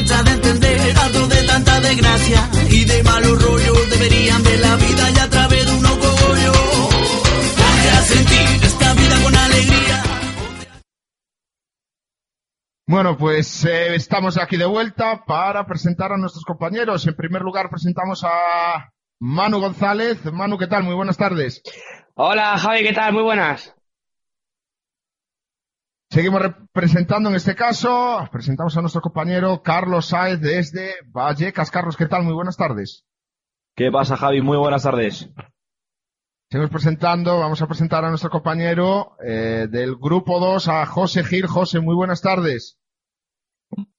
Cuesta de entender. Harto de tanta desgracia y de malos rollos. Deberían ver la vida y a través de unos cogollos. Ponte a sentir esta vida con alegría. Bueno, pues eh, estamos aquí de vuelta para presentar a nuestros compañeros. En primer lugar presentamos a Manu González. Manu, ¿qué tal? Muy buenas tardes. Hola Javi, ¿qué tal? Muy buenas. Seguimos representando en este caso, presentamos a nuestro compañero Carlos Sáez desde Vallecas. Carlos, ¿qué tal? Muy buenas tardes. ¿Qué pasa, Javi? Muy buenas tardes. Seguimos presentando, vamos a presentar a nuestro compañero eh, del grupo 2, a José Gil. José, muy buenas tardes.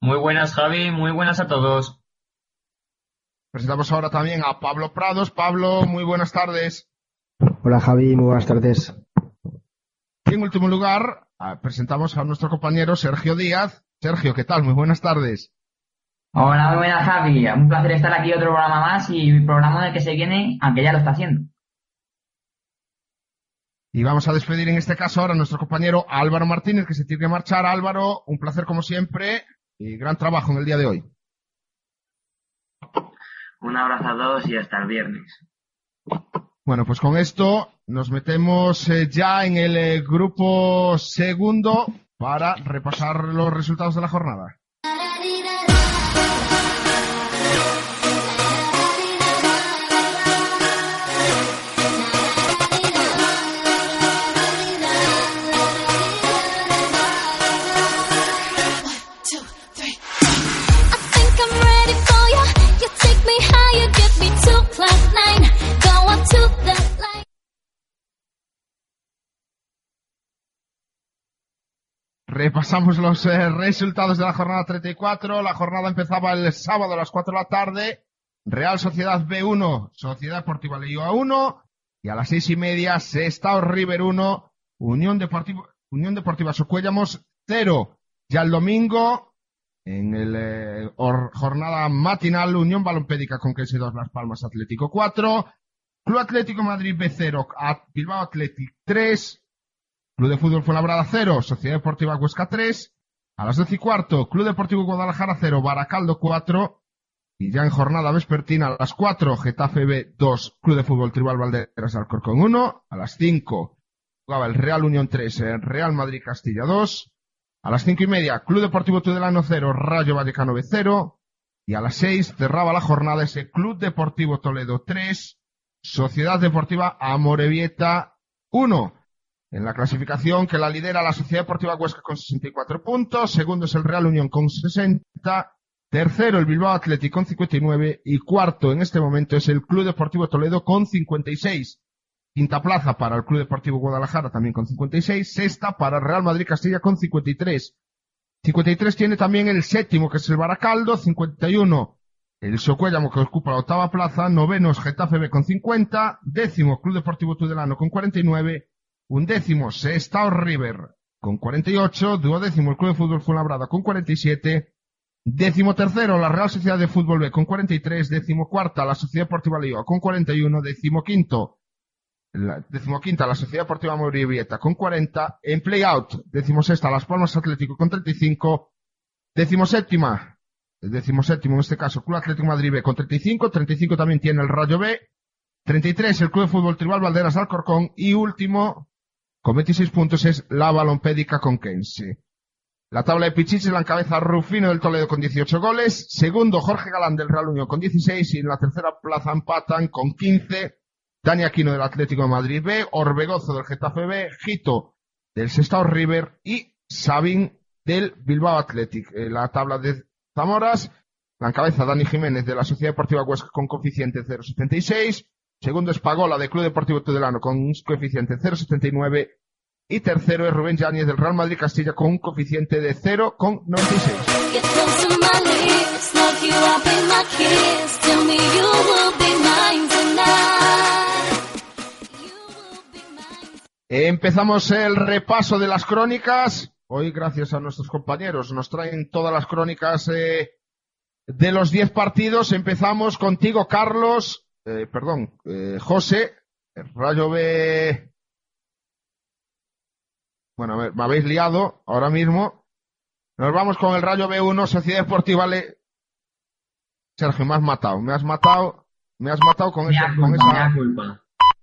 Muy buenas, Javi. Muy buenas a todos. Presentamos ahora también a Pablo Prados. Pablo, muy buenas tardes. Hola Javi, muy buenas tardes. Y en último lugar, presentamos a nuestro compañero Sergio Díaz. Sergio, ¿qué tal? Muy buenas tardes. Hola, muy buenas Javi. Un placer estar aquí otro programa más y programa del que se viene, aunque ya lo está haciendo. Y vamos a despedir en este caso ahora a nuestro compañero Álvaro Martínez, que se tiene que marchar. Álvaro, un placer como siempre y gran trabajo en el día de hoy. Un abrazo a todos y hasta el viernes. Bueno, pues con esto nos metemos eh, ya en el eh, grupo segundo para repasar los resultados de la jornada. Repasamos los eh, resultados de la jornada 34. La jornada empezaba el sábado a las 4 de la tarde. Real Sociedad B1, Sociedad Deportiva Leioa 1. Y a las seis y media, Sestao River 1, Unión Deportiva, Unión Deportiva Socuellamos 0. Ya el domingo, en el eh, jornada matinal, Unión Balompédica con 2 Las Palmas Atlético 4. Club Atlético Madrid B0, a- Bilbao Athletic 3. Club de Fútbol Fuenlabrada 0, Sociedad Deportiva Huesca 3. A las 12 y cuarto, Club Deportivo Guadalajara 0, Baracaldo 4. Y ya en jornada vespertina a las 4, Getafe B 2, Club de Fútbol Tribal Valderas de Alcorcón 1. A las 5, jugaba el Real Unión 3, eh, Real Madrid Castilla 2. A las 5 y media, Club Deportivo Tudelano 0, Rayo Vallecano B 0. Y a las 6 cerraba la jornada ese Club Deportivo Toledo 3, Sociedad Deportiva Amorebieta 1. En la clasificación que la lidera la Sociedad Deportiva Huesca con 64 puntos, segundo es el Real Unión con 60, tercero el Bilbao Athletic con 59 y cuarto en este momento es el Club Deportivo Toledo con 56. Quinta plaza para el Club Deportivo Guadalajara también con 56, sexta para Real Madrid Castilla con 53. 53 tiene también el séptimo que es el Baracaldo, 51 el Socuéllamo que ocupa la octava plaza, noveno es Getafe B con 50, décimo Club Deportivo Tudelano con 49, undécimo Sestao River con 48, duodécimo el Club de Fútbol Fuenlabrada con 47, décimo tercero la Real Sociedad de Fútbol B con 43, décimo cuarta la Sociedad Deportiva Leoa con 41, décimo quinto la decimoquinta la Sociedad Deportiva Morevieta con 40, en playout, decimosexta Las Palmas Atlético con 35, decimoséptima, el decimoséptimo en este caso, Club Atlético Madrid B con 35, 35 también tiene el Rayo B, 33 el Club de Fútbol Tribal Valderas de Alcorcón y último, con 26 puntos, es la Balompédica Conquense. La tabla de Pichichi la encabeza Rufino del Toledo con 18 goles. Segundo, Jorge Galán del Real Unión con 16. Y en la tercera plaza empatan con 15. Dani Aquino del Atlético de Madrid B. Orbegozo del Getafe B. Gito del Sestao River. Y Sabin del Bilbao Athletic. En la tabla de Zamoras la encabeza Dani Jiménez de la Sociedad Deportiva Huesca con coeficiente 0,76. Segundo es Pagola del Club Deportivo Tudelano con un coeficiente 0,79 y tercero es Rubén Yáñez del Real Madrid Castilla con un coeficiente de 0,96. Empezamos el repaso de las crónicas. Hoy, gracias a nuestros compañeros, nos traen todas las crónicas eh, de los 10 partidos. Empezamos contigo, Carlos, eh, perdón, eh, José, Rayo B. Bueno, me habéis liado ahora mismo. Nos vamos con el Rayo B1, Sociedad Deportiva Le... Sergio, me has matado, me has matado, me has matado con, ese, con esa,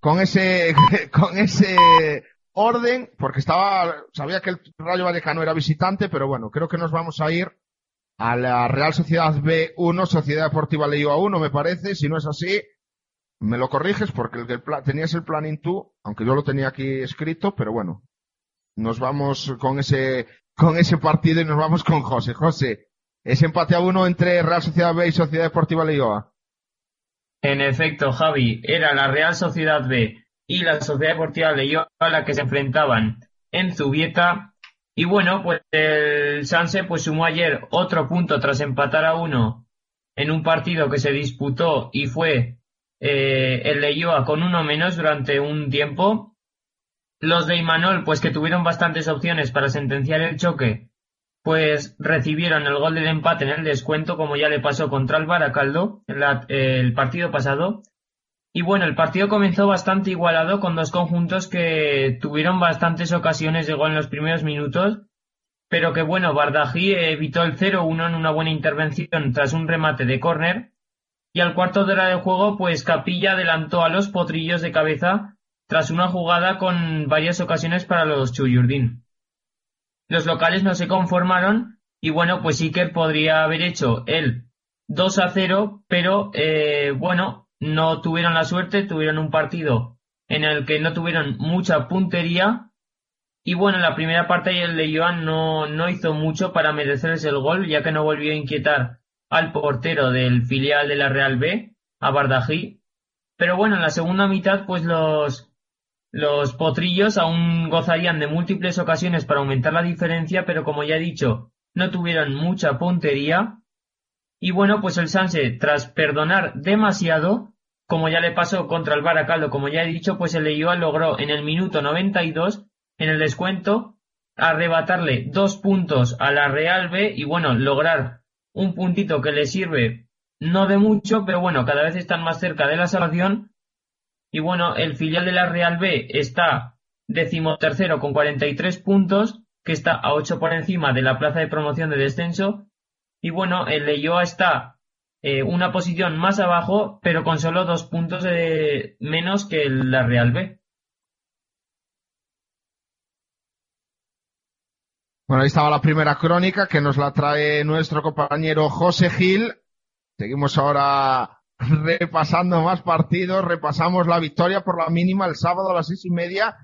con ese, con ese orden, porque estaba, sabía que el Rayo Vallecano era visitante, pero bueno, creo que nos vamos a ir a la Real Sociedad B1, Sociedad Deportiva Leío A1, me parece, si no es así, me lo corriges porque el, tenías el planning tú, aunque yo lo tenía aquí escrito, pero bueno, nos vamos con ese, con ese partido y nos vamos con José. José, ese empate a uno entre Real Sociedad B y Sociedad Deportiva Leioa. En efecto, Javi, era la Real Sociedad B y la Sociedad Deportiva Leioa la que se enfrentaban en Zubieta. Y bueno, pues el Sanse pues sumó ayer otro punto tras empatar a uno en un partido que se disputó y fue el Leioa con uno menos durante un tiempo los de Imanol, pues que tuvieron bastantes opciones para sentenciar el choque, pues recibieron el gol del empate en el descuento, como ya le pasó contra el Baracaldo el partido pasado. Y bueno, el partido comenzó bastante igualado con dos conjuntos que tuvieron bastantes ocasiones de gol en los primeros minutos, pero que bueno, Bardají evitó el 0-1 en una buena intervención tras un remate de córner. Y al cuarto de hora de juego, pues Capilla adelantó a los potrillos de cabeza tras una jugada con varias ocasiones para los Chuyurdin. Los locales no se conformaron y bueno, pues Iker podría haber hecho el 2 a 0, pero eh, bueno, no tuvieron la suerte, tuvieron un partido en el que no tuvieron mucha puntería y bueno, en la primera parte el de Joan no, no hizo mucho para merecerse el gol, ya que no volvió a inquietar al portero del filial de la Real B, a Bardají. Pero bueno, en la segunda mitad, pues los, los potrillos aún gozarían de múltiples ocasiones para aumentar la diferencia, pero como ya he dicho, no tuvieron mucha puntería. Y bueno, pues el Sanse, tras perdonar demasiado, como ya le pasó contra el Baracaldo, como ya he dicho, pues el Leioa logró en el minuto 92, en el descuento, arrebatarle dos puntos a la Real B y bueno, lograr un puntito que le sirve no de mucho, pero bueno, cada vez están más cerca de la salvación y bueno, el filial de la Real B está decimotercero con 43 puntos, que está a 8 por encima de la plaza de promoción de descenso. Y bueno, el Leyoa está eh, una posición más abajo, pero con solo dos puntos menos que la Real B. Bueno, ahí estaba la primera crónica que nos la trae nuestro compañero José Gil. Seguimos ahora repasando más partidos, repasamos la victoria por la mínima el sábado a las seis y media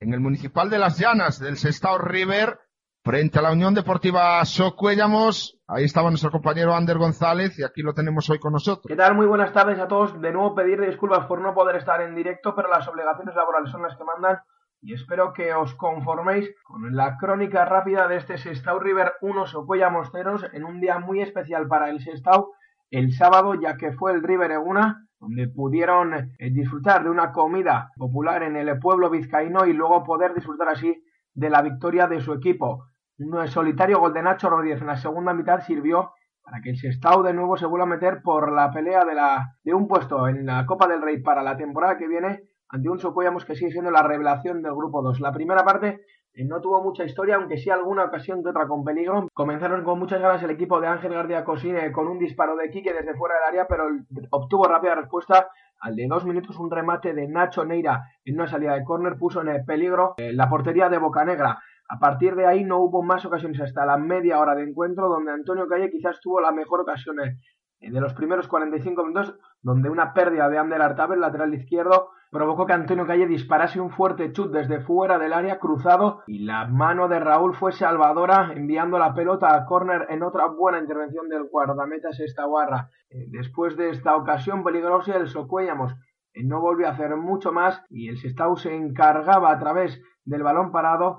en el Municipal de Las Llanas del Sestao River frente a la Unión Deportiva Socuellamos. Ahí estaba nuestro compañero Ander González y aquí lo tenemos hoy con nosotros. ¿Qué tal? Muy buenas tardes a todos. De nuevo pedir disculpas por no poder estar en directo, pero las obligaciones laborales son las que mandan y espero que os conforméis con la crónica rápida de este Sestao River 1 Socuellamos ceros en un día muy especial para el Sestao el sábado, ya que fue el River Eguna, donde pudieron eh, disfrutar de una comida popular en el pueblo vizcaíno y luego poder disfrutar así de la victoria de su equipo. Un solitario gol de Nacho Rodríguez en la segunda mitad sirvió para que el Sestao de nuevo se vuelva a meter por la pelea de, la, de un puesto en la Copa del Rey para la temporada que viene ante un Socuellamos que sigue siendo la revelación del grupo 2. La primera parte eh, no tuvo mucha historia, aunque sí alguna ocasión que otra con peligro. Comenzaron con muchas ganas el equipo de Ángel García Cosine con un disparo de Quique desde fuera del área, pero obtuvo rápida respuesta. Al de dos minutos, un remate de Nacho Neira en una salida de córner puso en peligro eh, la portería de Bocanegra. A partir de ahí no hubo más ocasiones hasta la media hora de encuentro, donde Antonio Calle quizás tuvo la mejor ocasión eh, de los primeros 45 minutos, donde una pérdida de Ander Artabe, lateral izquierdo, provocó que Antonio Calle disparase un fuerte chut desde fuera del área cruzado y la mano de Raúl fue salvadora enviando la pelota a córner en otra buena intervención del guardameta Sestaguarra. Eh, después de esta ocasión peligrosa el Socuellamos eh, no volvió a hacer mucho más y el Sestau se encargaba a través del balón parado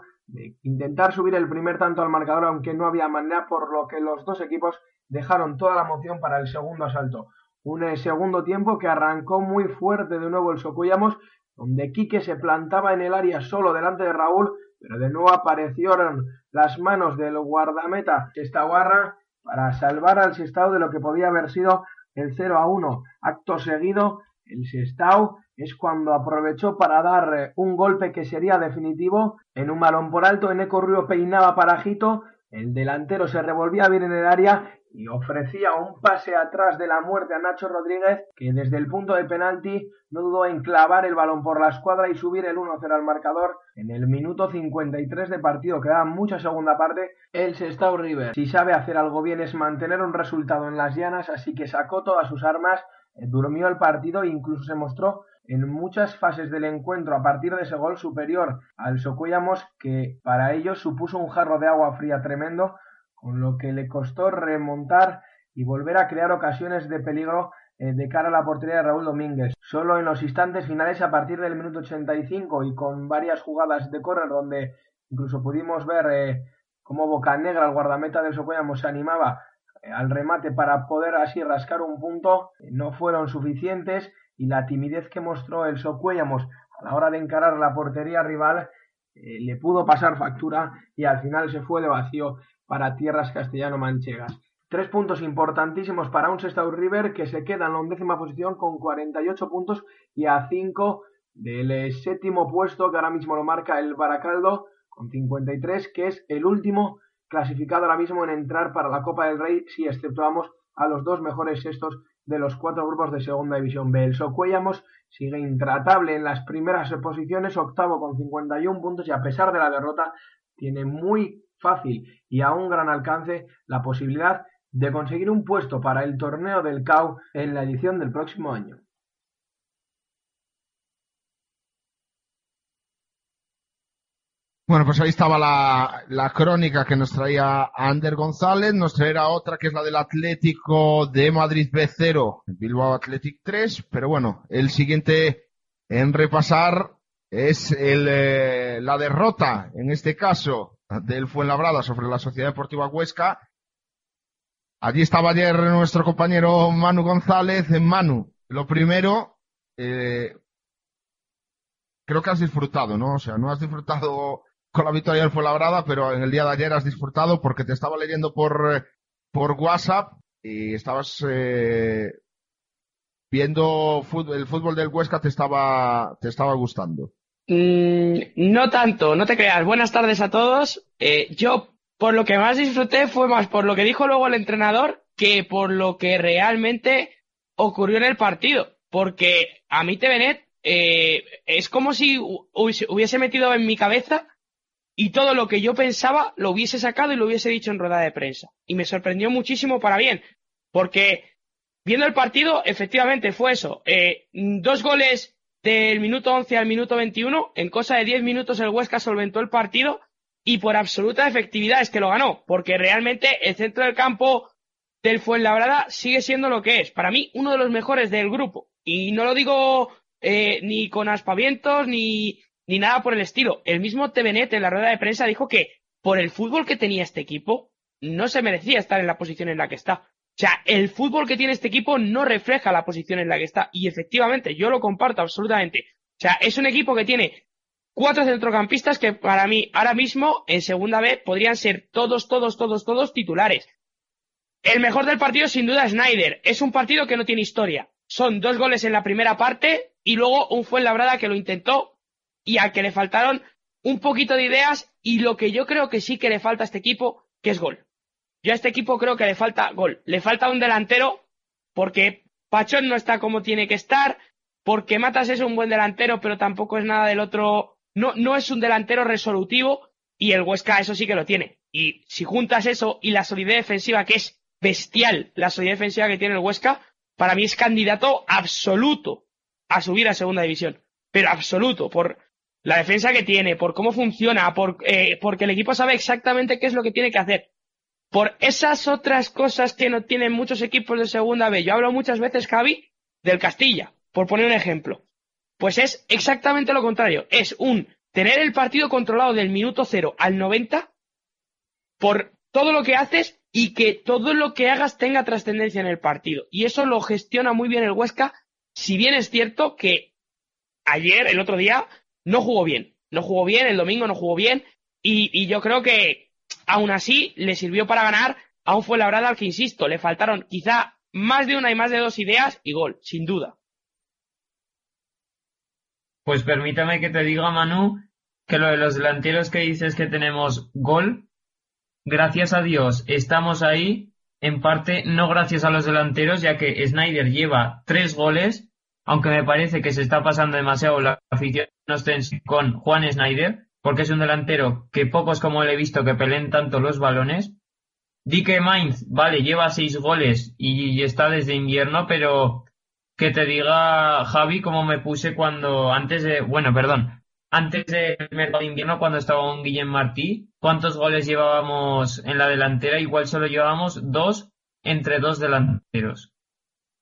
intentar subir el primer tanto al marcador aunque no había manera por lo que los dos equipos dejaron toda la moción para el segundo asalto. Un eh, segundo tiempo que arrancó muy fuerte de nuevo el Socuyamos, donde Quique se plantaba en el área solo delante de Raúl, pero de nuevo aparecieron las manos del guardameta Sestaguarra para salvar al Sestao de lo que podía haber sido el 0 a 1. Acto seguido, el Sestao es cuando aprovechó para dar eh, un golpe que sería definitivo en un balón por alto. Eneco Río peinaba para Jito, el delantero se revolvía bien en el área y ofrecía un pase atrás de la muerte a Nacho Rodríguez, que desde el punto de penalti no dudó en clavar el balón por la escuadra y subir el 1-0 al marcador en el minuto 53 de partido. Queda mucha segunda parte. El Sestao River, si sabe hacer algo bien, es mantener un resultado en las llanas, así que sacó todas sus armas, eh, durmió el partido e incluso se mostró en muchas fases del encuentro a partir de ese gol superior al Socuellamos, que para ellos supuso un jarro de agua fría tremendo con lo que le costó remontar y volver a crear ocasiones de peligro eh, de cara a la portería de Raúl Domínguez. Solo en los instantes finales, a partir del minuto 85 y con varias jugadas de córner donde incluso pudimos ver eh, cómo Bocanegra, el guardameta del Socuellamos, se animaba eh, al remate para poder así rascar un punto, no fueron suficientes y la timidez que mostró el Socuellamos a la hora de encarar la portería rival le pudo pasar factura y al final se fue de vacío para tierras castellano-manchegas. Tres puntos importantísimos para un Sestao River que se queda en la undécima posición con 48 puntos y a 5 del eh, séptimo puesto que ahora mismo lo marca el Baracaldo con 53, que es el último clasificado ahora mismo en entrar para la Copa del Rey si exceptuamos a los dos mejores sextos de los cuatro grupos de Segunda División B. El Socuellamos sigue intratable en las primeras posiciones, octavo con 51 puntos y a pesar de la derrota tiene muy fácil y a un gran alcance la posibilidad de conseguir un puesto para el torneo del CAU en la edición del próximo año. Bueno, pues ahí estaba la, la, crónica que nos traía Ander González, nos traerá otra que es la del Atlético de Madrid B0, Bilbao Athletic 3, pero bueno, el siguiente en repasar es el, eh, la derrota, en este caso, del Fuenlabrada sobre la Sociedad Deportiva Huesca. Allí estaba ayer nuestro compañero Manu González. Manu, lo primero, eh, creo que has disfrutado, ¿no? O sea, no has disfrutado con la victoria del Fuenlabrada, pero en el día de ayer has disfrutado porque te estaba leyendo por, por WhatsApp y estabas eh, viendo el fútbol del Huesca, te estaba, te estaba gustando. Mm, no tanto, no te creas. Buenas tardes a todos. Eh, yo, por lo que más disfruté fue más por lo que dijo luego el entrenador que por lo que realmente ocurrió en el partido. Porque a mí TVNet eh, es como si hubiese metido en mi cabeza y todo lo que yo pensaba lo hubiese sacado y lo hubiese dicho en rueda de prensa. Y me sorprendió muchísimo para bien. Porque viendo el partido, efectivamente fue eso. Eh, dos goles del minuto 11 al minuto 21, en cosa de 10 minutos el Huesca solventó el partido y por absoluta efectividad es que lo ganó, porque realmente el centro del campo del Fuenlabrada sigue siendo lo que es. Para mí, uno de los mejores del grupo. Y no lo digo eh, ni con aspavientos ni, ni nada por el estilo. El mismo TVNet en la rueda de prensa dijo que por el fútbol que tenía este equipo, no se merecía estar en la posición en la que está. O sea, el fútbol que tiene este equipo no refleja la posición en la que está. Y efectivamente, yo lo comparto absolutamente. O sea, es un equipo que tiene cuatro centrocampistas que para mí ahora mismo en segunda B podrían ser todos, todos, todos, todos titulares. El mejor del partido sin duda es Snyder. Es un partido que no tiene historia. Son dos goles en la primera parte y luego un Fuenlabrada que lo intentó y al que le faltaron un poquito de ideas y lo que yo creo que sí que le falta a este equipo, que es gol. Yo a este equipo creo que le falta gol. Le falta un delantero porque Pachón no está como tiene que estar, porque Matas es un buen delantero, pero tampoco es nada del otro. No, no es un delantero resolutivo. Y el Huesca eso sí que lo tiene. Y si juntas eso y la solidez defensiva, que es bestial, la solidez defensiva que tiene el Huesca, para mí es candidato absoluto a subir a segunda división. Pero absoluto, por la defensa que tiene, por cómo funciona, por, eh, porque el equipo sabe exactamente qué es lo que tiene que hacer. Por esas otras cosas que no tienen muchos equipos de segunda B. Yo hablo muchas veces, Javi, del Castilla, por poner un ejemplo. Pues es exactamente lo contrario. Es un tener el partido controlado del minuto cero al 90 por todo lo que haces y que todo lo que hagas tenga trascendencia en el partido. Y eso lo gestiona muy bien el Huesca, si bien es cierto que ayer, el otro día, no jugó bien. No jugó bien, el domingo no jugó bien, y, yo creo que aún así le sirvió para ganar a un Fuenlabrada al que, insisto, le faltaron quizá más de una y más de dos ideas y gol, sin duda. Pues permítame que te diga, Manu, que lo de los delanteros que dices que tenemos gol, gracias a Dios estamos ahí, en parte no gracias a los delanteros, ya que Snyder lleva tres goles, aunque me parece que se está pasando demasiado la afición con Juan Snyder, porque es un delantero que pocos como le he visto que peleen tanto los balones. Dike Mainz, vale, lleva seis goles y está desde invierno, pero que te diga, Javi, cómo me puse cuando, antes de, bueno, perdón, antes del mercado de invierno, cuando estaba un Guillem Martí, ¿cuántos goles llevábamos en la delantera? Igual solo llevábamos dos entre dos delanteros.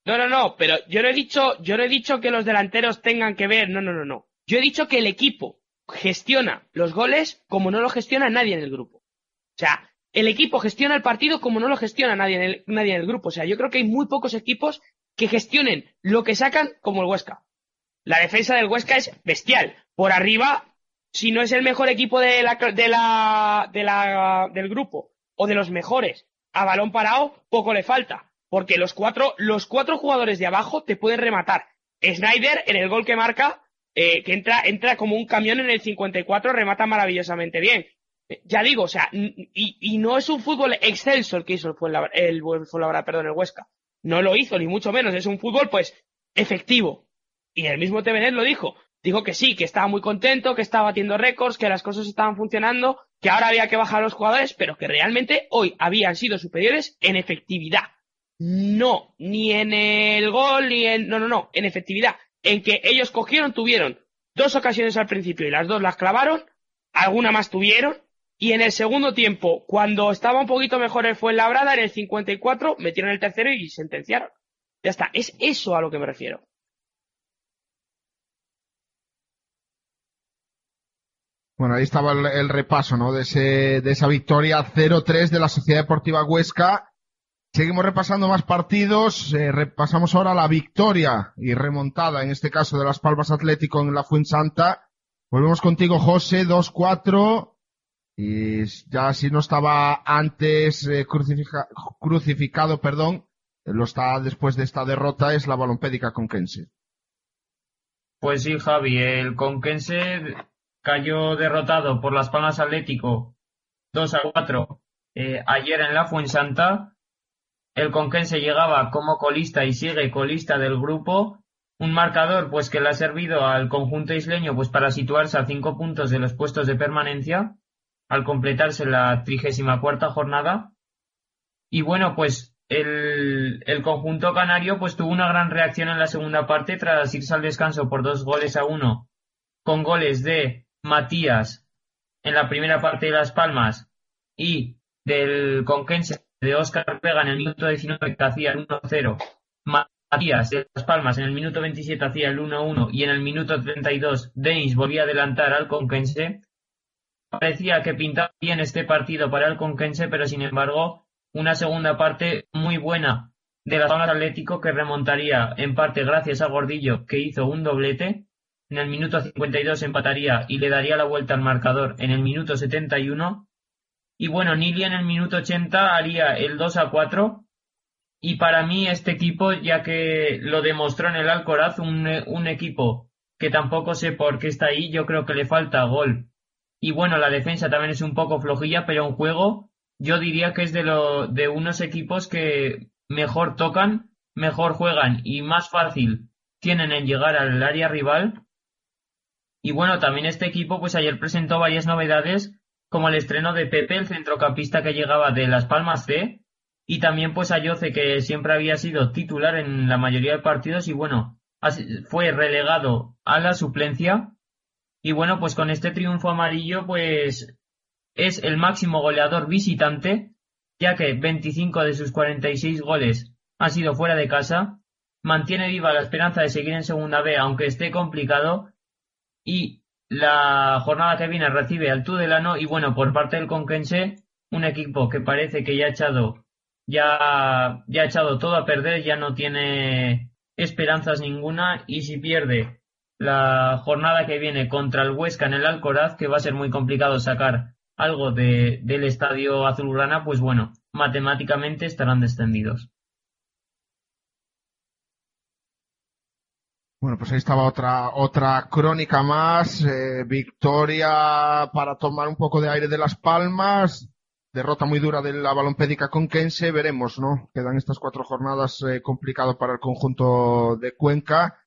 No, no, no, pero yo no he dicho, yo no he dicho que los delanteros tengan que ver, no, no, no, no. Yo he dicho que el equipo gestiona los goles como no lo gestiona nadie en el grupo. O sea, el equipo gestiona el partido como no lo gestiona nadie en el, grupo. O sea, yo creo que hay muy pocos equipos que gestionen lo que sacan como el Huesca. La defensa del Huesca es bestial. Por arriba, si no es el mejor equipo de la, de la, de la, del grupo o de los mejores a balón parado, poco le falta. Porque los cuatro, los cuatro jugadores de abajo te pueden rematar. Snyder, en el gol que marca, eh, que entra, entra como un camión en el 54, remata maravillosamente bien. Ya digo, o sea, y, no es un fútbol excelso el que hizo el Fuenlabrada, el, Fuenlabrada, perdón, el Huesca no lo hizo, ni mucho menos. Es un fútbol, pues, efectivo. Y el mismo TVNet lo dijo. Dijo que sí, que estaba muy contento, que estaba batiendo récords, que las cosas estaban funcionando, que ahora había que bajar a los jugadores, pero que realmente hoy habían sido superiores en efectividad. No, ni en el gol, ni en... No, no, no, en efectividad. En que ellos cogieron, tuvieron dos ocasiones al principio y las dos las clavaron, alguna más tuvieron, y en el segundo tiempo, cuando estaba un poquito mejor el Fuenlabrada, en el 54 metieron el tercero y sentenciaron. Ya está, es eso a lo que me refiero. Bueno, ahí estaba el, repaso, ¿no? De, ese, de esa victoria 0-3 de la Sociedad Deportiva Huesca. Seguimos repasando más partidos. Eh, repasamos ahora la victoria y remontada, en este caso de Las Palmas Atlético en la Fuensanta. Volvemos contigo, José, 2-4. Y ya si no estaba antes eh, crucificado, perdón, lo está después de esta derrota, es la balompédica conquense. Pues sí, Javi, el conquense cayó derrotado por Las Palmas Atlético 2 a 4 eh, ayer en la Fuensanta. El conquense llegaba como colista y sigue colista del grupo. Un marcador pues que le ha servido al conjunto isleño pues para situarse a cinco puntos de los puestos de permanencia al completarse la trigésima cuarta jornada. Y bueno, pues el, el, conjunto canario pues tuvo una gran reacción en la segunda parte tras irse al descanso por dos goles a uno, con goles de Matías en la primera parte de Las Palmas y del Conquense de Oscar Vega en el minuto 19 que hacía el 1-0. Matías de Las Palmas en el minuto 27 hacía el 1-1 y en el minuto 32 Denis volvía a adelantar al Conquense Parecía que pintaba bien este partido para el Conquense, pero sin embargo, una segunda parte muy buena de la zona Atlético que remontaría en parte gracias a Gordillo, que hizo un doblete. En el minuto 52 empataría y le daría la vuelta al marcador en el minuto 71. Y bueno, Nilia en el minuto 80 haría el 2 a 4. Y para mí este equipo, ya que lo demostró en el Alcoraz, un, un equipo que tampoco sé por qué está ahí, yo creo que le falta gol y bueno, la defensa también es un poco flojilla, pero un juego yo diría que es de, lo, de unos equipos que mejor tocan, mejor juegan y más fácil tienen en llegar al área rival. Y bueno, también este equipo pues ayer presentó varias novedades como el estreno de Pepe, el centrocampista que llegaba de Las Palmas C, y también pues a Yoce, que siempre había sido titular en la mayoría de partidos y bueno, fue relegado a la suplencia. Y bueno, pues con este triunfo amarillo, pues es el máximo goleador visitante, ya que 25 de sus 46 goles han sido fuera de casa, mantiene viva la esperanza de seguir en segunda B, aunque esté complicado, y la jornada que viene recibe al Tudelano, y bueno, por parte del Conquense, un equipo que parece que ya ha echado, ya, ya ha echado todo a perder, ya no tiene esperanzas ninguna, y si pierde la jornada que viene contra el Huesca en el Alcoraz, que va a ser muy complicado sacar algo de, del estadio azulgrana, pues bueno, matemáticamente estarán descendidos. Bueno, pues ahí estaba otra, otra crónica más, eh, victoria para tomar un poco de aire de las palmas, derrota muy dura de la balompédica conquense, veremos, ¿no? Quedan estas cuatro jornadas eh, complicado para el conjunto de Cuenca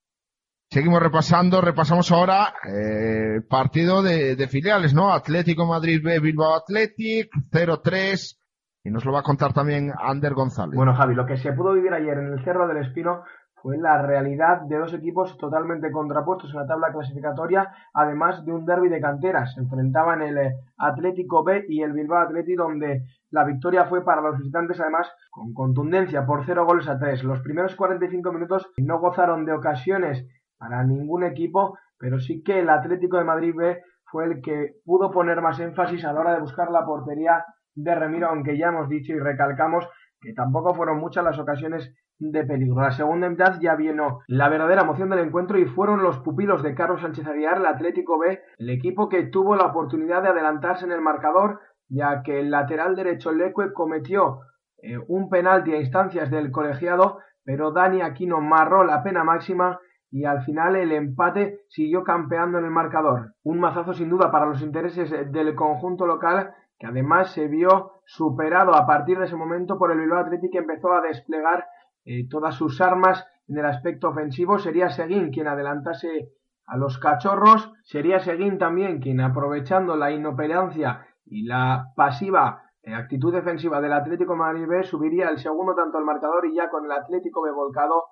Seguimos repasando, repasamos ahora eh, partido de, de, filiales, ¿no? Atlético Madrid B, Bilbao Athletic, 0-3, y nos lo va a contar también Ander González. Bueno, Javi, lo que se pudo vivir ayer en el Cerro del Espino fue la realidad de dos equipos totalmente contrapuestos en la tabla clasificatoria, además de un derby de canteras. Se enfrentaban el eh, Atlético B y el Bilbao Athletic, donde la victoria fue para los visitantes, además, con contundencia, por 0 goles a 3. Los primeros 45 minutos no gozaron de ocasiones para ningún equipo, pero sí que el Atlético de Madrid B fue el que pudo poner más énfasis a la hora de buscar la portería de Remiro, aunque ya hemos dicho y recalcamos que tampoco fueron muchas las ocasiones de peligro. La segunda mitad ya vino la verdadera emoción del encuentro y fueron los pupilos de Carlos Sánchez Aguiar, el Atlético B, el equipo que tuvo la oportunidad de adelantarse en el marcador, ya que el lateral derecho Leque cometió eh, un penalti a instancias del colegiado, pero Dani Aquino marró la pena máxima y al final el empate siguió campeando en el marcador. Un mazazo sin duda para los intereses del conjunto local que además se vio superado a partir de ese momento por el Bilbao Athletic que empezó a desplegar eh, todas sus armas en el aspecto ofensivo. Sería Seguín quien adelantase a los cachorros, sería Seguín también quien aprovechando la inoperancia y la pasiva eh, actitud defensiva del Atlético Madrid subiría el segundo tanto al marcador y ya con el Atlético B volcado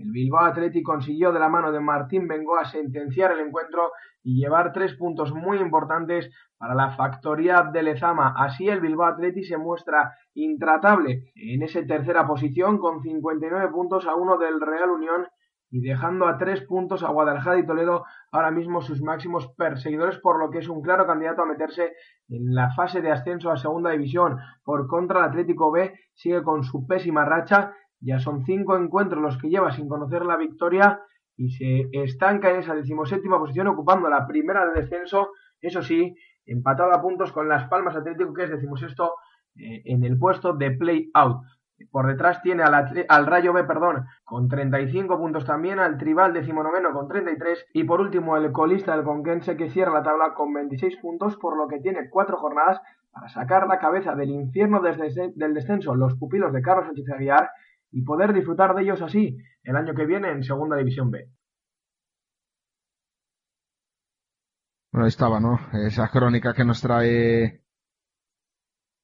el Bilbao Athletic consiguió de la mano de Martín Bengoa sentenciar el encuentro y llevar tres puntos muy importantes para la factoría de Lezama. Así el Bilbao Athletic se muestra intratable en esa tercera posición con 59 puntos a uno del Real Unión y dejando a tres puntos a Guadalajara y Toledo ahora mismo sus máximos perseguidores, por lo que es un claro candidato a meterse en la fase de ascenso a segunda división. Por contra, el Atlético B sigue con su pésima racha ya son cinco encuentros los que lleva sin conocer la victoria y se estanca en esa decimoséptima posición ocupando la primera de descenso, eso sí, empatado a puntos con Las Palmas Atlético que es decimosexto eh, en el puesto de play-out. Por detrás tiene al, al, Rayo B, perdón, con 35 puntos también, al Tribal decimonoveno con 33 y por último el colista del Conquense que cierra la tabla con 26 puntos, por lo que tiene cuatro jornadas para sacar la cabeza del infierno desde, del descenso los pupilos de Carlos Sánchez Aguiar y poder disfrutar de ellos así el año que viene en Segunda División B. Bueno, ahí estaba, ¿no? Esa crónica que nos trae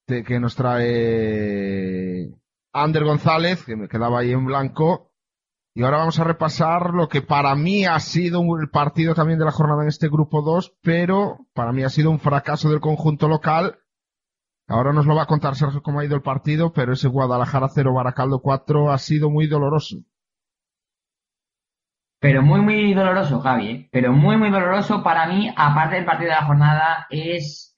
que nos trae Ander González, que me quedaba ahí en blanco. Y ahora vamos a repasar lo que para mí ha sido un partido también de la jornada en este grupo 2, pero para mí ha sido un fracaso del conjunto local Ahora nos lo va a contar Sergio cómo ha ido el partido, pero ese Guadalajara 0, Baracaldo 4 ha sido muy doloroso. Pero muy, muy doloroso, Javi, ¿eh? pero muy, muy doloroso para mí, aparte del partido de la jornada, es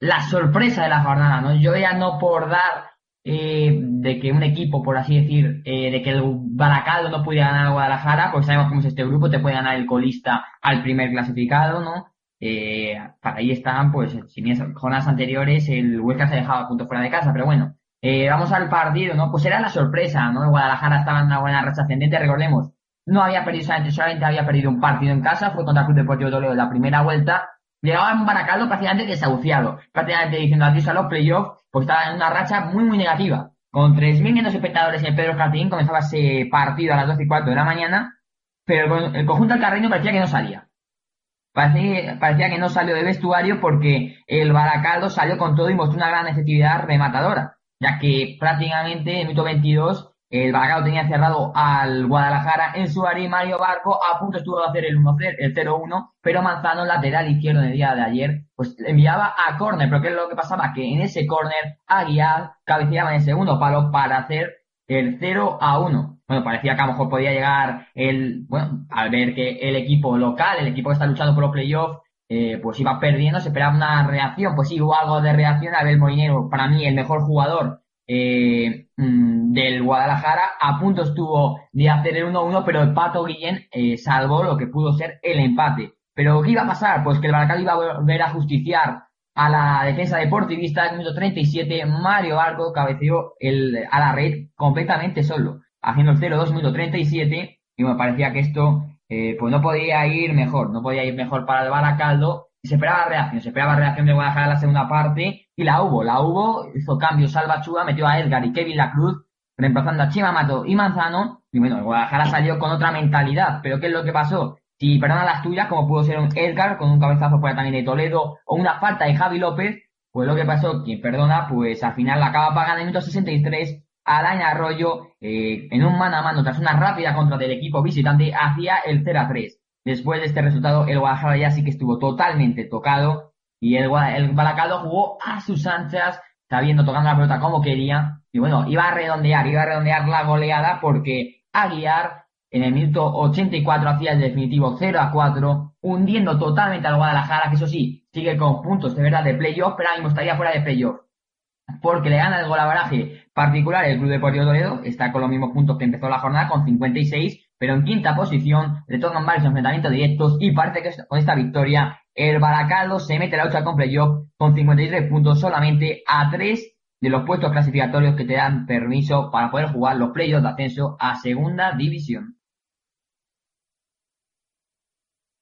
la sorpresa de la jornada, ¿no? Yo ya no por dar eh, de que un equipo, por así decir, eh, de que el Baracaldo no pudiera ganar a Guadalajara, pues sabemos cómo es este grupo, te puede ganar el colista al primer clasificado, ¿no? Eh, ahí están, pues, en jornadas anteriores el Huesca se ha dejado a punto fuera de casa, pero bueno, eh, vamos al partido, ¿no? Pues era la sorpresa, ¿no? Guadalajara estaba en una buena racha ascendente, recordemos, no había perdido solamente, solamente había perdido un partido en casa, fue contra el Club Deportivo Toledo en la primera vuelta, llegaba en Baracaldo prácticamente desahuciado, prácticamente diciendo adiós a los playoffs, pues estaba en una racha muy, muy negativa. Con 3.500 espectadores en el Pedro Cartín comenzaba ese partido a las 12 y cuarto de la mañana, pero el, conjunto del Carreño parecía que no salía parecía, que no salió de vestuario porque el Baracaldo salió con todo y mostró una gran efectividad rematadora, ya que prácticamente en el minuto 22 el Baracaldo tenía cerrado al Guadalajara en su área y Mario Barco a punto estuvo de hacer el 1 el 0-1, pero Manzano, lateral izquierdo en el día de ayer, pues enviaba a córner, pero ¿qué es lo que pasaba? Que en ese córner Aguiar cabeceaba en el segundo palo para hacer el 0 a 1. Bueno, parecía que a lo mejor podía llegar el, bueno, al ver que el equipo local, el equipo que está luchando por los playoffs, eh, pues iba perdiendo, se esperaba una reacción, pues sí, hubo algo de reacción, Abel Molinero, para mí el mejor jugador eh, mm, del Guadalajara, a punto estuvo de hacer el 1-1, pero el Pato Guillén eh, salvó lo que pudo ser el empate. Pero ¿qué iba a pasar? Pues que el Baracaldo iba a volver a justiciar a la defensa deportivista, en el minuto 37, Mario Barco cabeceó el, a la red completamente solo, haciendo el 0-2, minuto 37, y me parecía que esto eh, pues no podía ir mejor, no podía ir mejor para el Baracaldo, y se esperaba reacción, se esperaba reacción de Guadalajara en la segunda parte, y la hubo, la hubo, hizo cambio Salva Chua, metió a Edgar y Kevin Lacruz, reemplazando a Chima Mato y Manzano, y bueno, Guadalajara salió con otra mentalidad, pero ¿qué es lo que pasó? Si perdonan las tuyas, como pudo ser un Edgar con un cabezazo fuera también de Toledo o una falta de Javi López, pues lo que pasó, quien perdona, pues al final la acaba pagando en el minuto 63 Alain Arroyo eh, en un mano a mano tras una rápida contra del equipo visitante hacia el 0 a 3. Después de este resultado, el Guadalajara ya sí que estuvo totalmente tocado y el, el jugó a sus anchas, sabiendo tocando la pelota como quería. Y bueno, iba a redondear, iba a redondear la goleada porque Aguiar en el minuto 84 hacía el definitivo 0 a 4, hundiendo totalmente al Guadalajara, que eso sí, sigue con puntos de verdad de playoff, pero ahora mismo estaría fuera de playoff. Porque le gana el golabaraje particular el Club Deportivo Toledo, está con los mismos puntos que empezó la jornada, con 56, pero en quinta posición, le tocan varios enfrentamientos directos y parece que con esta victoria el Baracaldo se mete a la lucha con playoff con 53 puntos solamente a 3 de los puestos clasificatorios que te dan permiso para poder jugar los playoffs de ascenso a segunda división.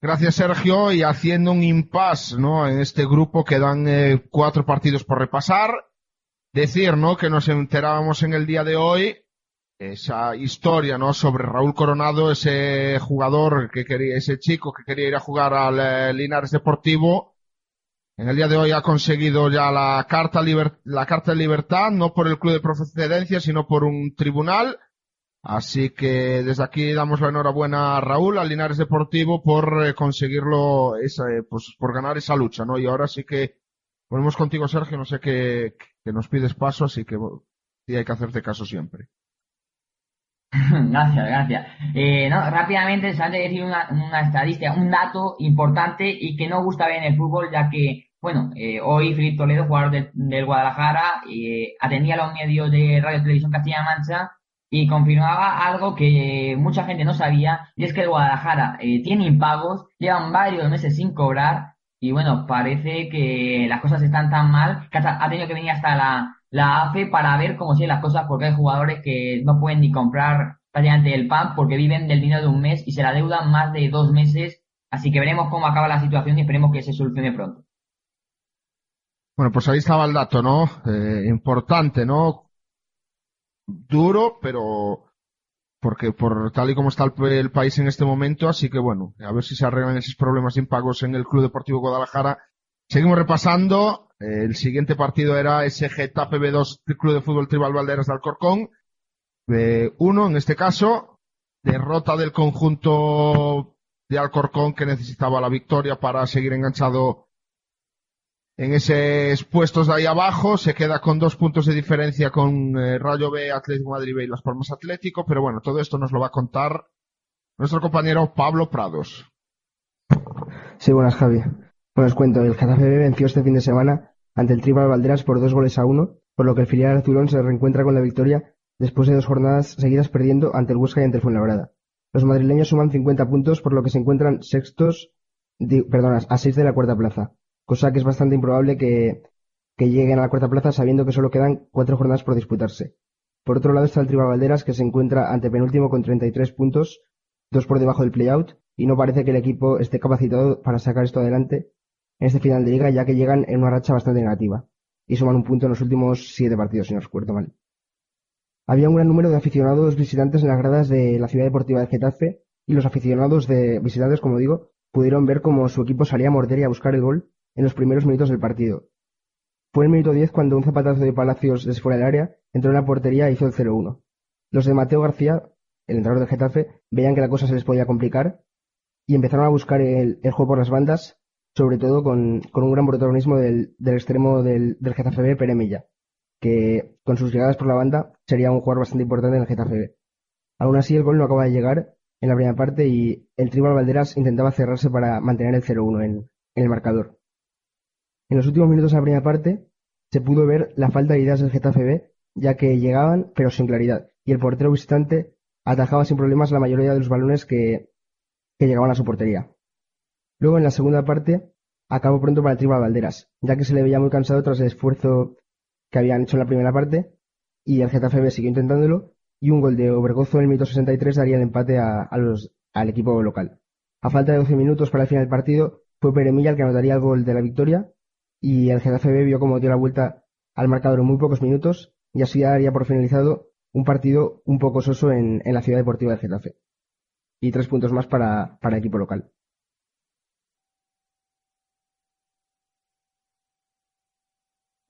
Gracias, Sergio. Y haciendo un impasse, ¿no? En este grupo quedan eh, cuatro partidos por repasar. Decir, ¿no? Que nos enterábamos en el día de hoy esa historia, ¿no? Sobre Raúl Coronado, ese jugador que quería, ese chico que quería ir a jugar al eh, Linares Deportivo. En el día de hoy ha conseguido ya la carta, la carta de libertad, no por el club de procedencia, sino por un tribunal Así que desde aquí damos la enhorabuena a Raúl, al Linares Deportivo, por eh, conseguirlo, esa, eh, pues por ganar esa lucha, ¿no? Y ahora sí que ponemos contigo, Sergio, no sé qué, nos pides paso, así que sí hay que hacerte caso siempre. Gracias, gracias. Eh, no, rápidamente, antes de decir una, estadística, un dato importante y que no gusta ver en el fútbol, ya que, bueno, eh, hoy Felipe Toledo, jugador del, del Guadalajara, eh, atendía a los medios de radio televisión Castilla Mancha y confirmaba algo que mucha gente no sabía, y es que el Guadalajara eh, tiene impagos, llevan varios meses sin cobrar, y bueno, parece que las cosas están tan mal que ha tenido que venir hasta la, la AFE para ver cómo siguen las cosas, porque hay jugadores que no pueden ni comprar prácticamente el pan porque viven del dinero de un mes y se la deudan más de dos meses, así que veremos cómo acaba la situación y esperemos que se solucione pronto. Bueno, pues ahí estaba el dato, ¿no? Eh, importante, ¿no? duro, pero porque por tal y como está el, país en este momento, así que bueno, a ver si se arreglan esos problemas de impagos en el Club Deportivo Guadalajara. Seguimos repasando. el siguiente partido era ese Getafe B2 Club de Fútbol Tribal Valderas de Alcorcón. B1 en este caso. Derrota del conjunto de Alcorcón que necesitaba la victoria para seguir enganchado en esos puestos de ahí abajo, se queda con dos puntos de diferencia con eh, Rayo B, Atlético Madrid B y Las Palmas Atlético, pero bueno, todo esto nos lo va a contar nuestro compañero Pablo Prados. Sí, buenas Javi. Bueno, os cuento, el Getafe B venció este fin de semana ante el Tribal Valderas por dos goles a uno, por lo que el filial azulón se reencuentra con la victoria después de dos jornadas seguidas perdiendo ante el Huesca y ante el Fuenlabrada. Los madrileños suman 50 puntos, por lo que se encuentran sextos, a seis de la cuarta plaza cosa que es bastante improbable que, lleguen a la cuarta plaza sabiendo que solo quedan cuatro jornadas por disputarse. Por otro lado está el Tribal Valderas, que se encuentra ante penúltimo con 33 puntos, dos por debajo del playout, y no parece que el equipo esté capacitado para sacar esto adelante en este final de liga, ya que llegan en una racha bastante negativa, y suman un punto en los últimos siete partidos, si no recuerdo mal. Había un gran número de aficionados visitantes en las gradas de la ciudad deportiva de Getafe, y los aficionados de visitantes, como digo, pudieron ver cómo su equipo salía a morder y a buscar el gol en los primeros minutos del partido. Fue el minuto 10 cuando un zapatazo de Palacios desde fuera del área entró en la portería e hizo el 0-1. Los de Mateo García, el entrenador del Getafe, veían que la cosa se les podía complicar y empezaron a buscar el, juego por las bandas, sobre todo con, un gran protagonismo del, extremo del, del Getafe B, Pere Milla, que con sus llegadas por la banda sería un jugador bastante importante en el Getafe B. Aún así, el gol no acaba de llegar en la primera parte y el Tribal Valderas intentaba cerrarse para mantener el 0-1 en, en el marcador. En los últimos minutos de la primera parte se pudo ver la falta de ideas del Getafe B, ya que llegaban pero sin claridad, y el portero visitante atajaba sin problemas la mayoría de los balones que, llegaban a su portería. Luego, en la segunda parte, acabó pronto para el Tribal Valderas, ya que se le veía muy cansado tras el esfuerzo que habían hecho en la primera parte, y el Getafe B siguió intentándolo, y un gol de Obergozo en el minuto 63 daría el empate a los, al equipo local. A falta de 12 minutos para el final del partido, fue Peremilla el que anotaría el gol de la victoria, y el Getafe vio cómo dio la vuelta al marcador en muy pocos minutos, y así daría por finalizado un partido un poco soso en, la ciudad deportiva de Getafe. Y tres puntos más para, para el equipo local.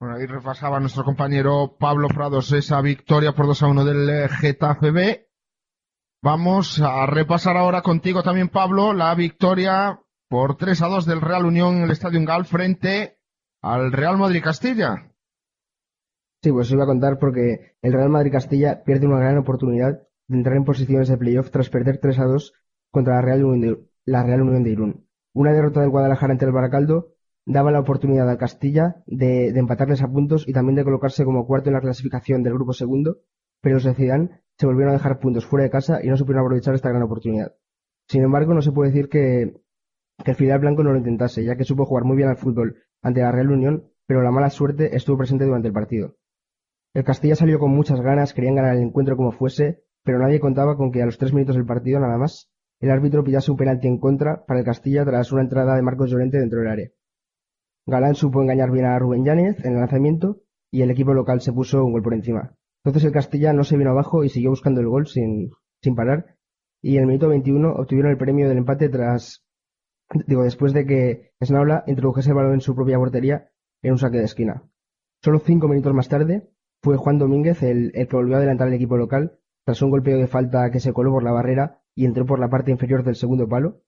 Bueno, ahí repasaba nuestro compañero Pablo Prados esa victoria por 2 a 1 del eh, Getafe B. Vamos a repasar ahora contigo también, Pablo, la victoria por 3 a 2 del Real Unión en el Estadio Gal frente al Real Madrid Castilla. Sí, pues os iba a contar porque el Real Madrid Castilla pierde una gran oportunidad de entrar en posiciones de playoff tras perder 3 a 2 contra la Real Unión de, la Real Unión de Irún. Una derrota del Guadalajara ante el Baracaldo daba la oportunidad al Castilla de, empatarles a puntos y también de colocarse como cuarto en la clasificación del grupo segundo, pero los de se volvieron a dejar puntos fuera de casa y no supieron aprovechar esta gran oportunidad. Sin embargo, no se puede decir que, el filial blanco no lo intentase, ya que supo jugar muy bien al fútbol ante la Real Unión, pero la mala suerte estuvo presente durante el partido. El Castilla salió con muchas ganas, querían ganar el encuentro como fuese, pero nadie contaba con que a los tres minutos del partido nada más el árbitro pillase un penalti en contra para el Castilla tras una entrada de Marcos Llorente dentro del área. Galán supo engañar bien a Rubén Yáñez en el lanzamiento y el equipo local se puso un gol por encima. Entonces el Castilla no se vino abajo y siguió buscando el gol sin, sin parar y en el minuto 21 obtuvieron el premio del empate tras, digo, después de que Snaula introdujese el balón en su propia portería en un saque de esquina. Solo cinco minutos más tarde fue Juan Domínguez el, que volvió a adelantar al equipo local tras un golpeo de falta que se coló por la barrera y entró por la parte inferior del segundo palo,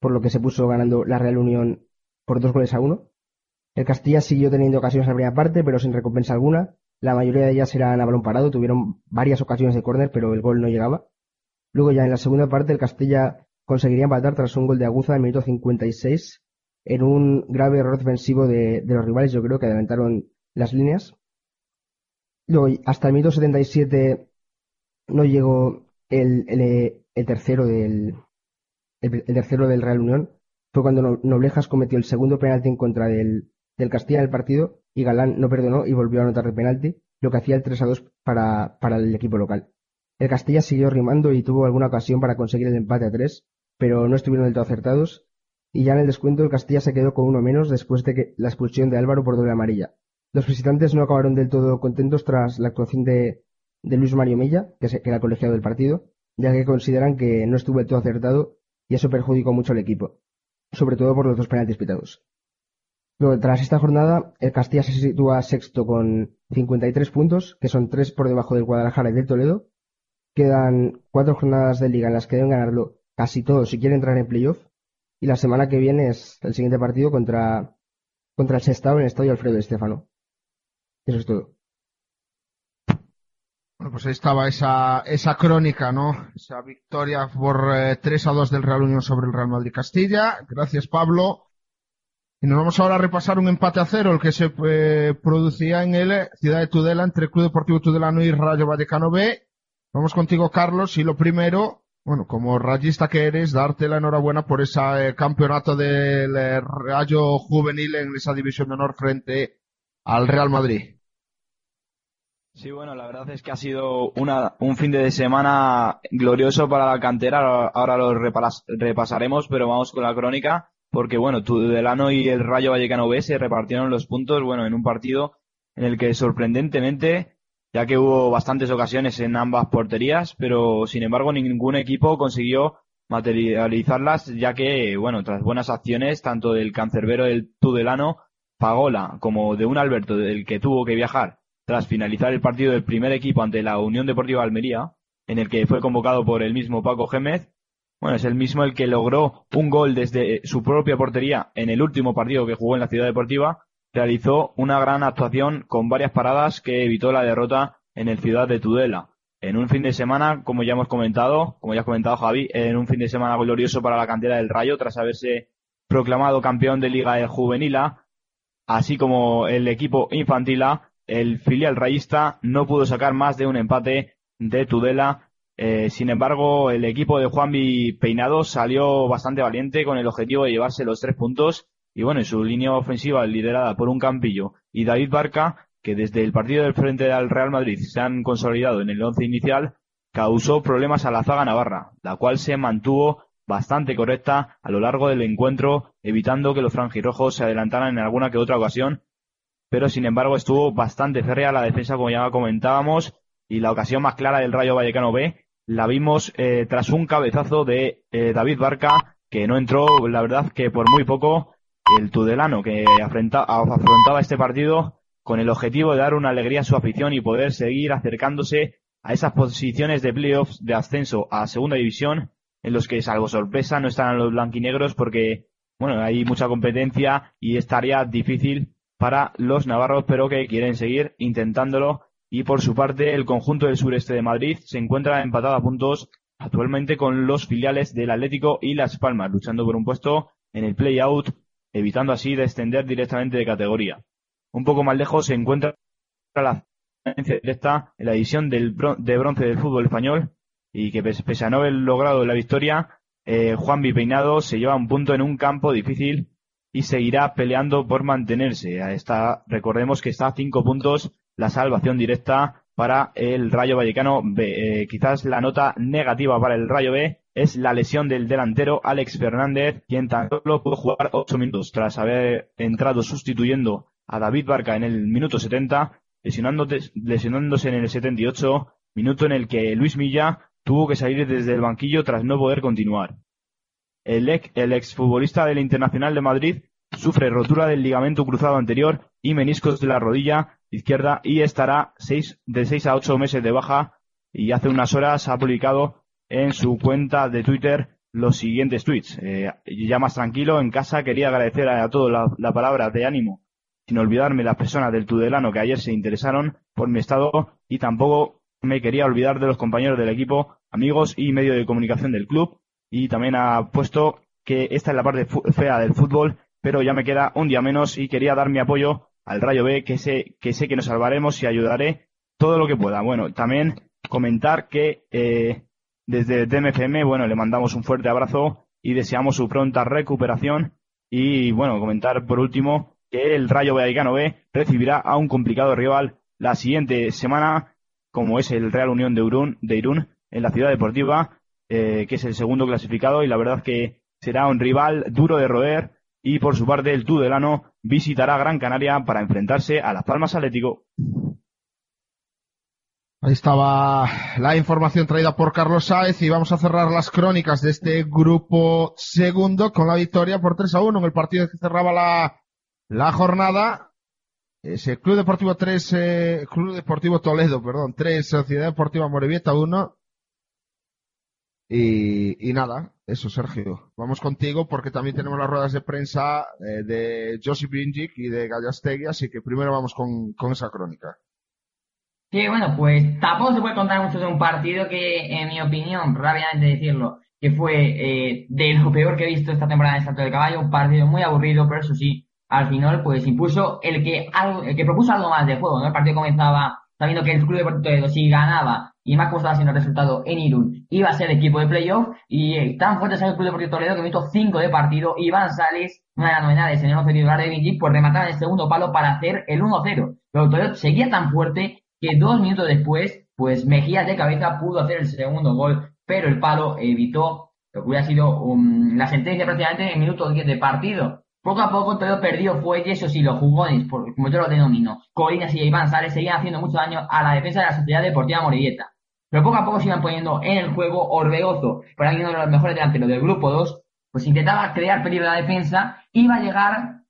por lo que se puso ganando la Real Unión por dos goles a uno. El Castilla siguió teniendo ocasiones en la primera parte, pero sin recompensa alguna. La mayoría de ellas eran a balón parado, tuvieron varias ocasiones de córner, pero el gol no llegaba. Luego ya en la segunda parte el Castilla conseguiría empatar tras un gol de Aguza en el minuto 56 en un grave error defensivo de, los rivales, yo creo que adelantaron las líneas. Luego hasta el minuto 77 no llegó el, el, el tercero del el, el, tercero del Real Unión. Fue cuando Noblejas cometió el segundo penalti en contra del, del Castilla en el partido y Galán no perdonó y volvió a anotar el penalti, lo que hacía el 3 a 2 para, para el equipo local. El Castilla siguió rimando y tuvo alguna ocasión para conseguir el empate a 3, pero no estuvieron del todo acertados y ya en el descuento el Castilla se quedó con uno menos después de que la expulsión de Álvaro por doble amarilla. Los visitantes no acabaron del todo contentos tras la actuación de, Luis Mario Mella, que, se, era colegiado del partido, ya que consideran que no estuvo del todo acertado y eso perjudicó mucho al equipo, sobre todo por los dos penaltis pitados. Luego, tras esta jornada, el Castilla se sitúa sexto con 53 puntos, que son tres por debajo del Guadalajara y del Toledo. Quedan cuatro jornadas de liga en las que deben ganarlo casi todos si quieren entrar en playoff. Y la semana que viene es el siguiente partido contra, contra el Sestao en el Estadio Alfredo Estefano. Eso es todo. Bueno, pues ahí estaba esa, esa crónica, ¿no? Esa victoria por eh, 3 a 2 del Real Unión sobre el Real Madrid Castilla. Gracias, Pablo. Y nos vamos ahora a repasar un empate a cero, el que se eh, producía en el Ciudad de Tudela entre Club Deportivo Tudelano y Rayo Vallecano B. Vamos contigo, Carlos, y lo primero, bueno, como rayista que eres, darte la enhorabuena por ese eh, campeonato del eh, Rayo Juvenil en esa división de honor frente al Real Madrid. Sí, bueno, la verdad es que ha sido una, un fin de semana glorioso para la cantera. Ahora lo repas, repasaremos, pero vamos con la crónica porque bueno, Tudelano y el Rayo Vallecano B se repartieron los puntos, bueno, en un partido en el que sorprendentemente, ya que hubo bastantes ocasiones en ambas porterías, pero sin embargo ningún equipo consiguió materializarlas, ya que, bueno, tras buenas acciones, tanto del cancerbero del Tudelano, Pagola, como de un Alberto del que tuvo que viajar tras finalizar el partido del primer equipo ante la Unión Deportiva Almería, en el que fue convocado por el mismo Paco Gémez, bueno, es el mismo el que logró un gol desde su propia portería en el último partido que jugó en la Ciudad Deportiva, realizó una gran actuación con varias paradas que evitó la derrota en el Ciudad de Tudela. En un fin de semana, como ya hemos comentado, como ya has comentado Javi, en un fin de semana glorioso para la cantera del Rayo tras haberse proclamado campeón de Liga de Juvenila, así como el equipo infantila, el filial rayista no pudo sacar más de un empate de Tudela. Eh, sin embargo, el equipo de Juanvi Peinado salió bastante valiente con el objetivo de llevarse los tres puntos y bueno, en su línea ofensiva liderada por un Campillo y David Barca, que desde el partido del frente al Real Madrid se han consolidado en el once inicial, causó problemas a la zaga navarra, la cual se mantuvo bastante correcta a lo largo del encuentro, evitando que los franjirrojos se adelantaran en alguna que otra ocasión, pero sin embargo estuvo bastante férrea la defensa como ya comentábamos, y la ocasión más clara del Rayo Vallecano B la vimos eh, tras un cabezazo de eh, David Barca, que no entró, la verdad que por muy poco, el Tudelano, que afrontaba este partido con el objetivo de dar una alegría a su afición y poder seguir acercándose a esas posiciones de playoffs de ascenso a segunda división, en los que, salvo sorpresa, no están los blanquinegros porque, bueno, hay mucha competencia y estaría difícil para los navarros, pero que quieren seguir intentándolo. Y por su parte, el conjunto del sureste de Madrid se encuentra empatado a puntos actualmente con los filiales del Atlético y Las Palmas, luchando por un puesto en el play-out evitando así descender directamente de categoría. Un poco más lejos se encuentra la directa en la edición del de bronce del fútbol español y que pese a no haber logrado la victoria, eh, Juan Peinado se lleva un punto en un campo difícil y seguirá peleando por mantenerse. Está, recordemos que está a cinco puntos la salvación directa para el Rayo Vallecano B. Eh, quizás la nota negativa para el Rayo B es la lesión del delantero Alex Fernández, quien tan solo pudo jugar ocho minutos tras haber entrado sustituyendo a David Barca en el minuto 70, lesionándose en el 78, minuto en el que Luis Milla tuvo que salir desde el banquillo tras no poder continuar. El, ex, el exfutbolista del Internacional de Madrid sufre rotura del ligamento cruzado anterior y meniscos de la rodilla izquierda y estará seis, de 6 a 8 meses de baja y hace unas horas ha publicado en su cuenta de Twitter los siguientes tweets. Eh, ya más tranquilo, en casa quería agradecer a, todos la, palabra de ánimo, sin olvidarme las personas del Tudelano que ayer se interesaron por mi estado y tampoco me quería olvidar de los compañeros del equipo, amigos y medio de comunicación del club. Y también ha puesto que esta es la parte fea del fútbol, pero ya me queda un día menos y quería dar mi apoyo al Rayo B, que sé que, sé que nos salvaremos y ayudaré todo lo que pueda. Bueno, también comentar que eh, desde DMFM, bueno, le mandamos un fuerte abrazo y deseamos su pronta recuperación. Y bueno, comentar por último que el Rayo Vallecano B recibirá a un complicado rival la siguiente semana, como es el Real Unión de Irún, en la ciudad deportiva, eh, que es el segundo clasificado y la verdad que será un rival duro de roer y por su parte el Tudelano visitará Gran Canaria para enfrentarse a Las Palmas Atlético. Ahí estaba la información traída por Carlos Sáez y vamos a cerrar las crónicas de este grupo segundo con la victoria por 3 a 1 en el partido que cerraba la, la jornada. Ese Club Deportivo 3, eh, Club Deportivo Toledo, perdón, 3, Sociedad Deportiva Morevieta 1. Y, y nada, eso Sergio. Vamos contigo porque también tenemos las ruedas de prensa eh, de Josip Binjic y de Gallastegui, así que primero vamos con, con esa crónica. Sí, bueno, pues tampoco se puede contar mucho de un partido que, en mi opinión, rápidamente decirlo, que fue eh, de lo peor que he visto esta temporada en Salto del Caballo, un partido muy aburrido, pero eso sí, al final pues impuso el que el que propuso algo más de juego, ¿no? El partido comenzaba sabiendo que el Club Deportivo Toledo si ganaba y más costaba siendo el resultado en Irún, iba a ser equipo de playoff y eh, tan fuerte salió el Club Deportivo Toledo que minuto 5 de partido, Iván Sales, una de las novedades en el 11 titular de Vinci, pues remataba en el segundo palo para hacer el 1-0. Pero Toledo seguía tan fuerte que dos minutos después, pues Mejía de cabeza pudo hacer el segundo gol, pero el palo evitó lo que hubiera sido um, la sentencia prácticamente en el minuto 10 de partido. Poco a poco todo perdió fue eso sí, los jugones, como yo lo denomino, Colinas y Iván Sales seguían haciendo mucho daño a la defensa de la Sociedad Deportiva Morivieta. pero poco a poco se iban poniendo en el juego. Orbegozo, por ahí uno de los mejores delanteros del grupo 2, pues intentaba crear peligro en la defensa. Iba a llegar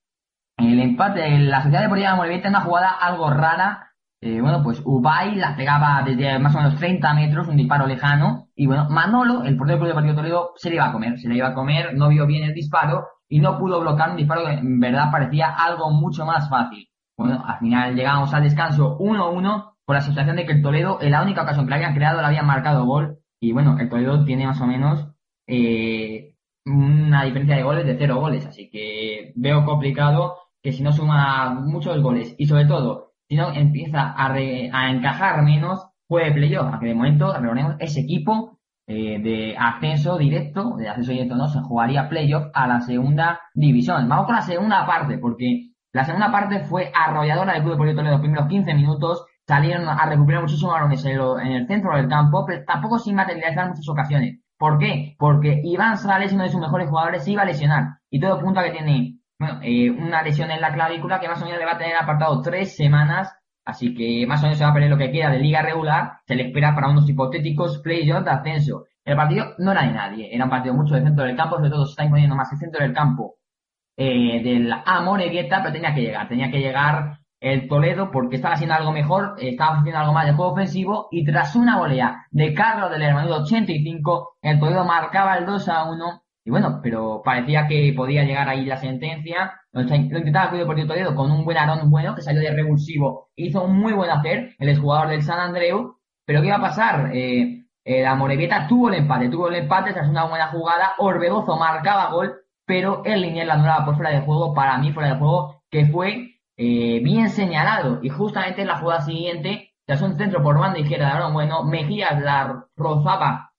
el empate. La Sociedad Deportiva Morevieta en una jugada algo rara. Eh, bueno, pues Ubay la pegaba desde más o menos 30 metros, un disparo lejano. Y bueno, Manolo, el portero del Deportivo Toledo, se le iba a comer. Se le iba a comer, no vio bien el disparo y no pudo bloquear un disparo que en verdad parecía algo mucho más fácil. Bueno, al final llegamos al descanso 1-1 con la sensación de que el Toledo, en la única ocasión que le habían creado, le habían marcado gol. Y bueno, el Toledo tiene más o menos eh, una diferencia de goles de cero goles. Así que veo complicado que si no suma muchos goles y sobre todo si no empieza a, a encajar menos, puede playoff. Aunque de momento, recordemos, ese equipo eh, de ascenso directo, de ascenso directo no, se jugaría playoff a la segunda división. Vamos con la segunda parte, porque la segunda parte fue arrolladora del Club Deportivo Toledo. Los primeros 15 minutos salieron a recuperar muchísimos balones en, el centro del campo, pero tampoco sin materializar muchas ocasiones. ¿Por qué? Porque Iván Sales, uno de sus mejores jugadores, se iba a lesionar. Y todo punto que tiene bueno, eh, una lesión en la clavícula que más o menos le va a tener apartado tres semanas, así que más o menos se va a perder lo que queda de liga regular, se le espera para unos hipotéticos playoffs de ascenso. El partido no era de nadie, era un partido mucho de centro del campo, sobre todo se está imponiendo más el centro del campo eh, del Amorebieta, pero tenía que llegar, tenía que llegar el Toledo porque estaba haciendo algo mejor, estaba haciendo algo más de juego ofensivo y tras una volea de Carlos del Hermano 85, el Toledo marcaba el 2 a 1 y bueno, pero parecía que podía llegar ahí la sentencia. Lo intentaba Club Deportivo Toledo con un buen Arón bueno que salió de revulsivo. Hizo un muy buen hacer, el exjugador del San Andreu. Pero ¿qué iba a pasar? Eh, eh, la Morevieta tuvo el empate, tuvo el empate tras una buena jugada. Orbegozo marcaba gol, pero el Linier la anulaba por fuera de juego. Para mí, fuera de juego, que fue eh, bien señalado. Y justamente en la jugada siguiente, tras un centro por banda izquierda de Arón Bueno, Mejías la rozaba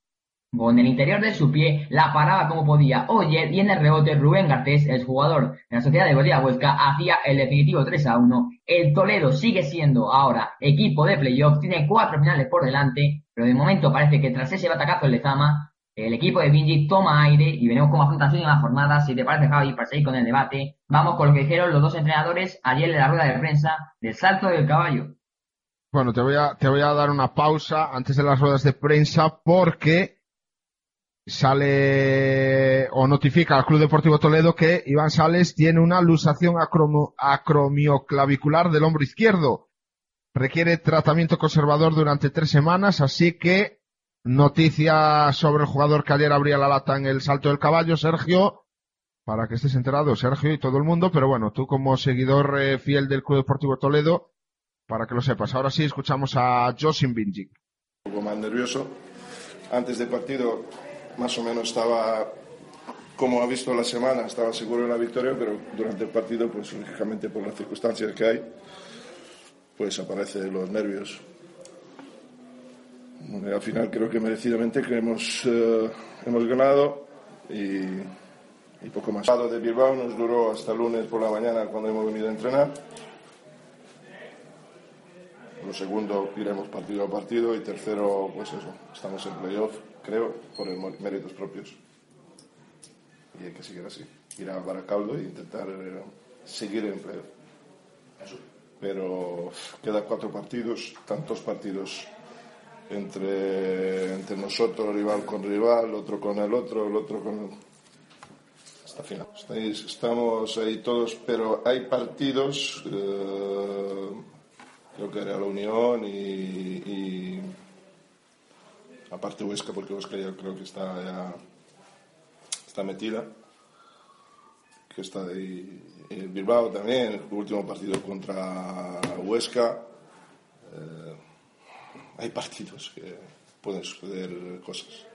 con el interior de su pie, la paraba como podía. Oye, y en el rebote, Rubén Garcés, el jugador de la Sociedad de Bolívar Huesca, hacía el definitivo 3 a 1. El Toledo sigue siendo ahora equipo de playoff, tiene cuatro finales por delante, pero de momento parece que tras ese batacazo en Lezama, el equipo de Vinci toma aire y veremos cómo afronta su la jornada. Si te parece, Javi, para seguir con el debate, vamos con lo que dijeron los dos entrenadores ayer en la rueda de prensa del salto del caballo. Bueno, te voy a, te voy a dar una pausa antes de las ruedas de prensa porque sale o notifica al Club Deportivo Toledo que Iván Sales tiene una lusación acromioclavicular del hombro izquierdo. Requiere tratamiento conservador durante tres semanas, así que noticia sobre el jugador que ayer abría la lata en el salto del caballo, Sergio, para que estés enterado, Sergio y todo el mundo, pero bueno, tú como seguidor eh, fiel del Club Deportivo Toledo, para que lo sepas. Ahora sí, escuchamos a Josin Binjic. Un poco más nervioso. Antes del partido más o menos estaba, como ha visto la semana, estaba seguro de la victoria, pero durante el partido, pues lógicamente por las circunstancias que hay, pues aparecen los nervios. al final creo que merecidamente eh, hemos ganado y, poco más. El de Bilbao nos duró hasta lunes por la mañana cuando hemos venido a entrenar. Lo segundo iremos partido a partido y tercero, pues eso, estamos en playoff creo, por el méritos propios. Y hay que seguir así. Ir a Baracaldo e intentar eh, seguir en empleo. Pero quedan cuatro partidos, tantos partidos entre, entre nosotros, rival con rival, otro con el otro, el otro con hasta final. estamos ahí todos, pero hay partidos, eh, creo que era la Unión y aparte Huesca, porque Huesca ya creo que está ya está metida, que está ahí en Bilbao también, el último partido contra Huesca. Eh, hay partidos que pueden suceder cosas.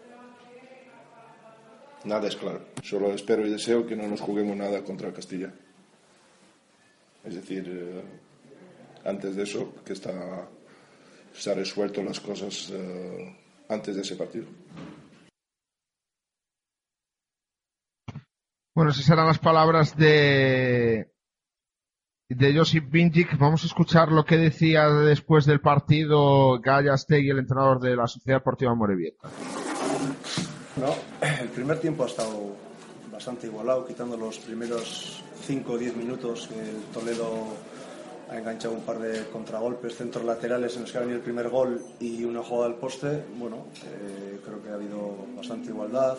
Nada es claro. Solo espero y deseo que no nos juguemos nada contra Castilla. Es decir, eh, antes de eso, que está, se han resuelto las cosas. Eh, antes de ese partido. Bueno, esas eran las palabras de, de Josip Binjic. Vamos a escuchar lo que decía después del partido Gallastegui, el entrenador de la Sociedad Deportiva Morevieta. No, el primer tiempo ha estado bastante igualado, quitando los primeros 5 o 10 minutos que el Toledo ha enganchado un par de contragolpes, centros laterales en los que ha venido el primer gol y una jugada al poste. Bueno, eh, creo que ha habido bastante igualdad,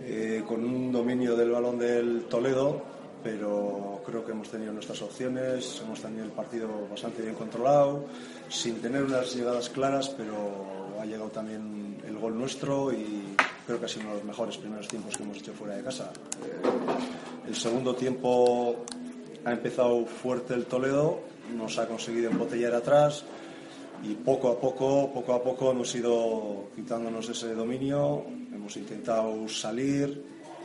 eh, con un dominio del balón del Toledo, pero creo que hemos tenido nuestras opciones, hemos tenido el partido bastante bien controlado, sin tener unas llegadas claras, pero ha llegado también el gol nuestro y creo que ha sido uno de los mejores primeros tiempos que hemos hecho fuera de casa. Eh, el segundo tiempo ha empezado fuerte el Toledo, nos ha conseguido embotellar atrás y poco a poco, poco a poco hemos ido quitándonos ese dominio, hemos intentado salir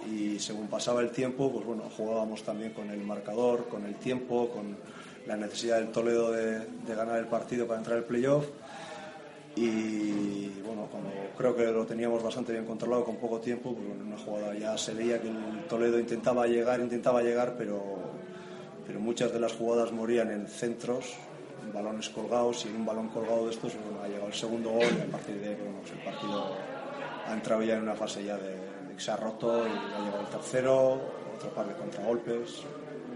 y según pasaba el tiempo, pues bueno, jugábamos también con el marcador, con el tiempo, con la necesidad del Toledo de, ganar el partido para entrar al playoff. Y bueno, cuando creo que lo teníamos bastante bien controlado con poco tiempo, pues una jugada ya se veía que el Toledo intentaba llegar, intentaba llegar, pero pero muchas de las jugadas morían en centros, en balones colgados y en un balón colgado de estos ha llegado el segundo gol y a partir de ahí pues, el partido ha entrado ya en una fase ya de, de, que se ha roto y ha llegado el tercero, otra par de contragolpes,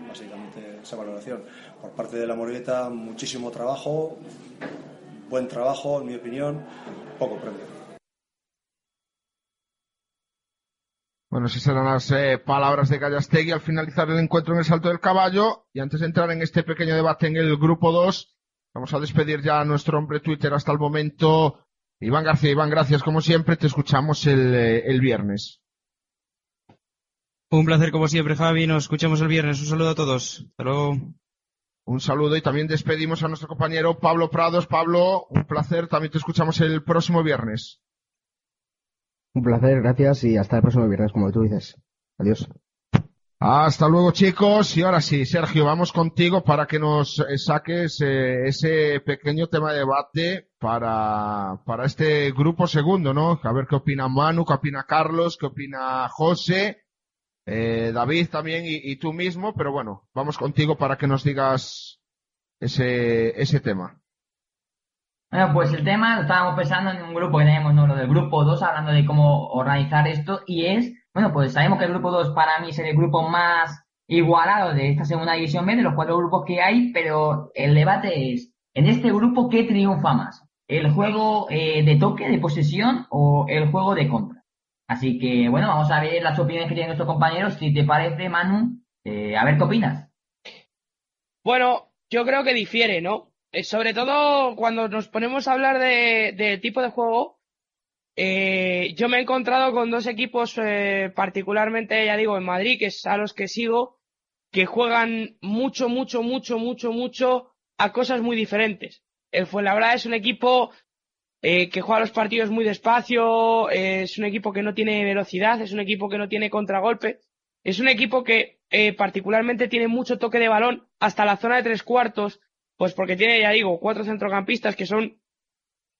básicamente esa valoración. Por parte de la Morgueta, muchísimo trabajo, buen trabajo en mi opinión, poco premio. Bueno, esas eran las eh, palabras de Gallastegui al finalizar el encuentro en el Salto del Caballo. Y antes de entrar en este pequeño debate en el grupo 2, vamos a despedir ya a nuestro hombre Twitter hasta el momento. Iván García, Iván, gracias como siempre. Te escuchamos el, eh, el viernes. Un placer como siempre, Javi. Nos escuchamos el viernes. Un saludo a todos. Hasta luego. Un saludo y también despedimos a nuestro compañero Pablo Prados. Pablo, un placer. También te escuchamos el próximo viernes. Un placer, gracias y hasta el próximo viernes, como tú dices. Adiós. Hasta luego, chicos. Y ahora sí, Sergio, vamos contigo para que nos saques eh, ese pequeño tema de debate para, para este grupo segundo, ¿no? A ver qué opina Manu, qué opina Carlos, qué opina José, eh, David también y, y, tú mismo. Pero bueno, vamos contigo para que nos digas ese, ese tema. Bueno, pues el tema lo estábamos pensando en un grupo que tenemos, ¿no? Lo del grupo 2, hablando de cómo organizar esto, y es, bueno, pues sabemos que el grupo 2 para mí es el grupo más igualado de esta segunda división B, de los cuatro grupos que hay, pero el debate es, en este grupo, ¿qué triunfa más? ¿El juego eh, de toque, de posesión o el juego de contra? Así que, bueno, vamos a ver las opiniones que tienen nuestros compañeros. Si te parece, Manu, eh, a ver qué opinas. Bueno, yo creo que difiere, ¿no? Eh, sobre todo cuando nos ponemos a hablar de, tipo de juego, eh, yo me he encontrado con dos equipos, eh, particularmente, ya digo, en Madrid, que es a los que sigo, que juegan mucho, mucho, mucho, mucho, mucho a cosas muy diferentes. El Fuenlabrada es un equipo eh, que juega los partidos muy despacio, es un equipo que no tiene velocidad, es un equipo que no tiene contragolpe, es un equipo que particularmente tiene mucho toque de balón hasta la zona de tres cuartos, pues porque tiene, ya digo, cuatro centrocampistas que son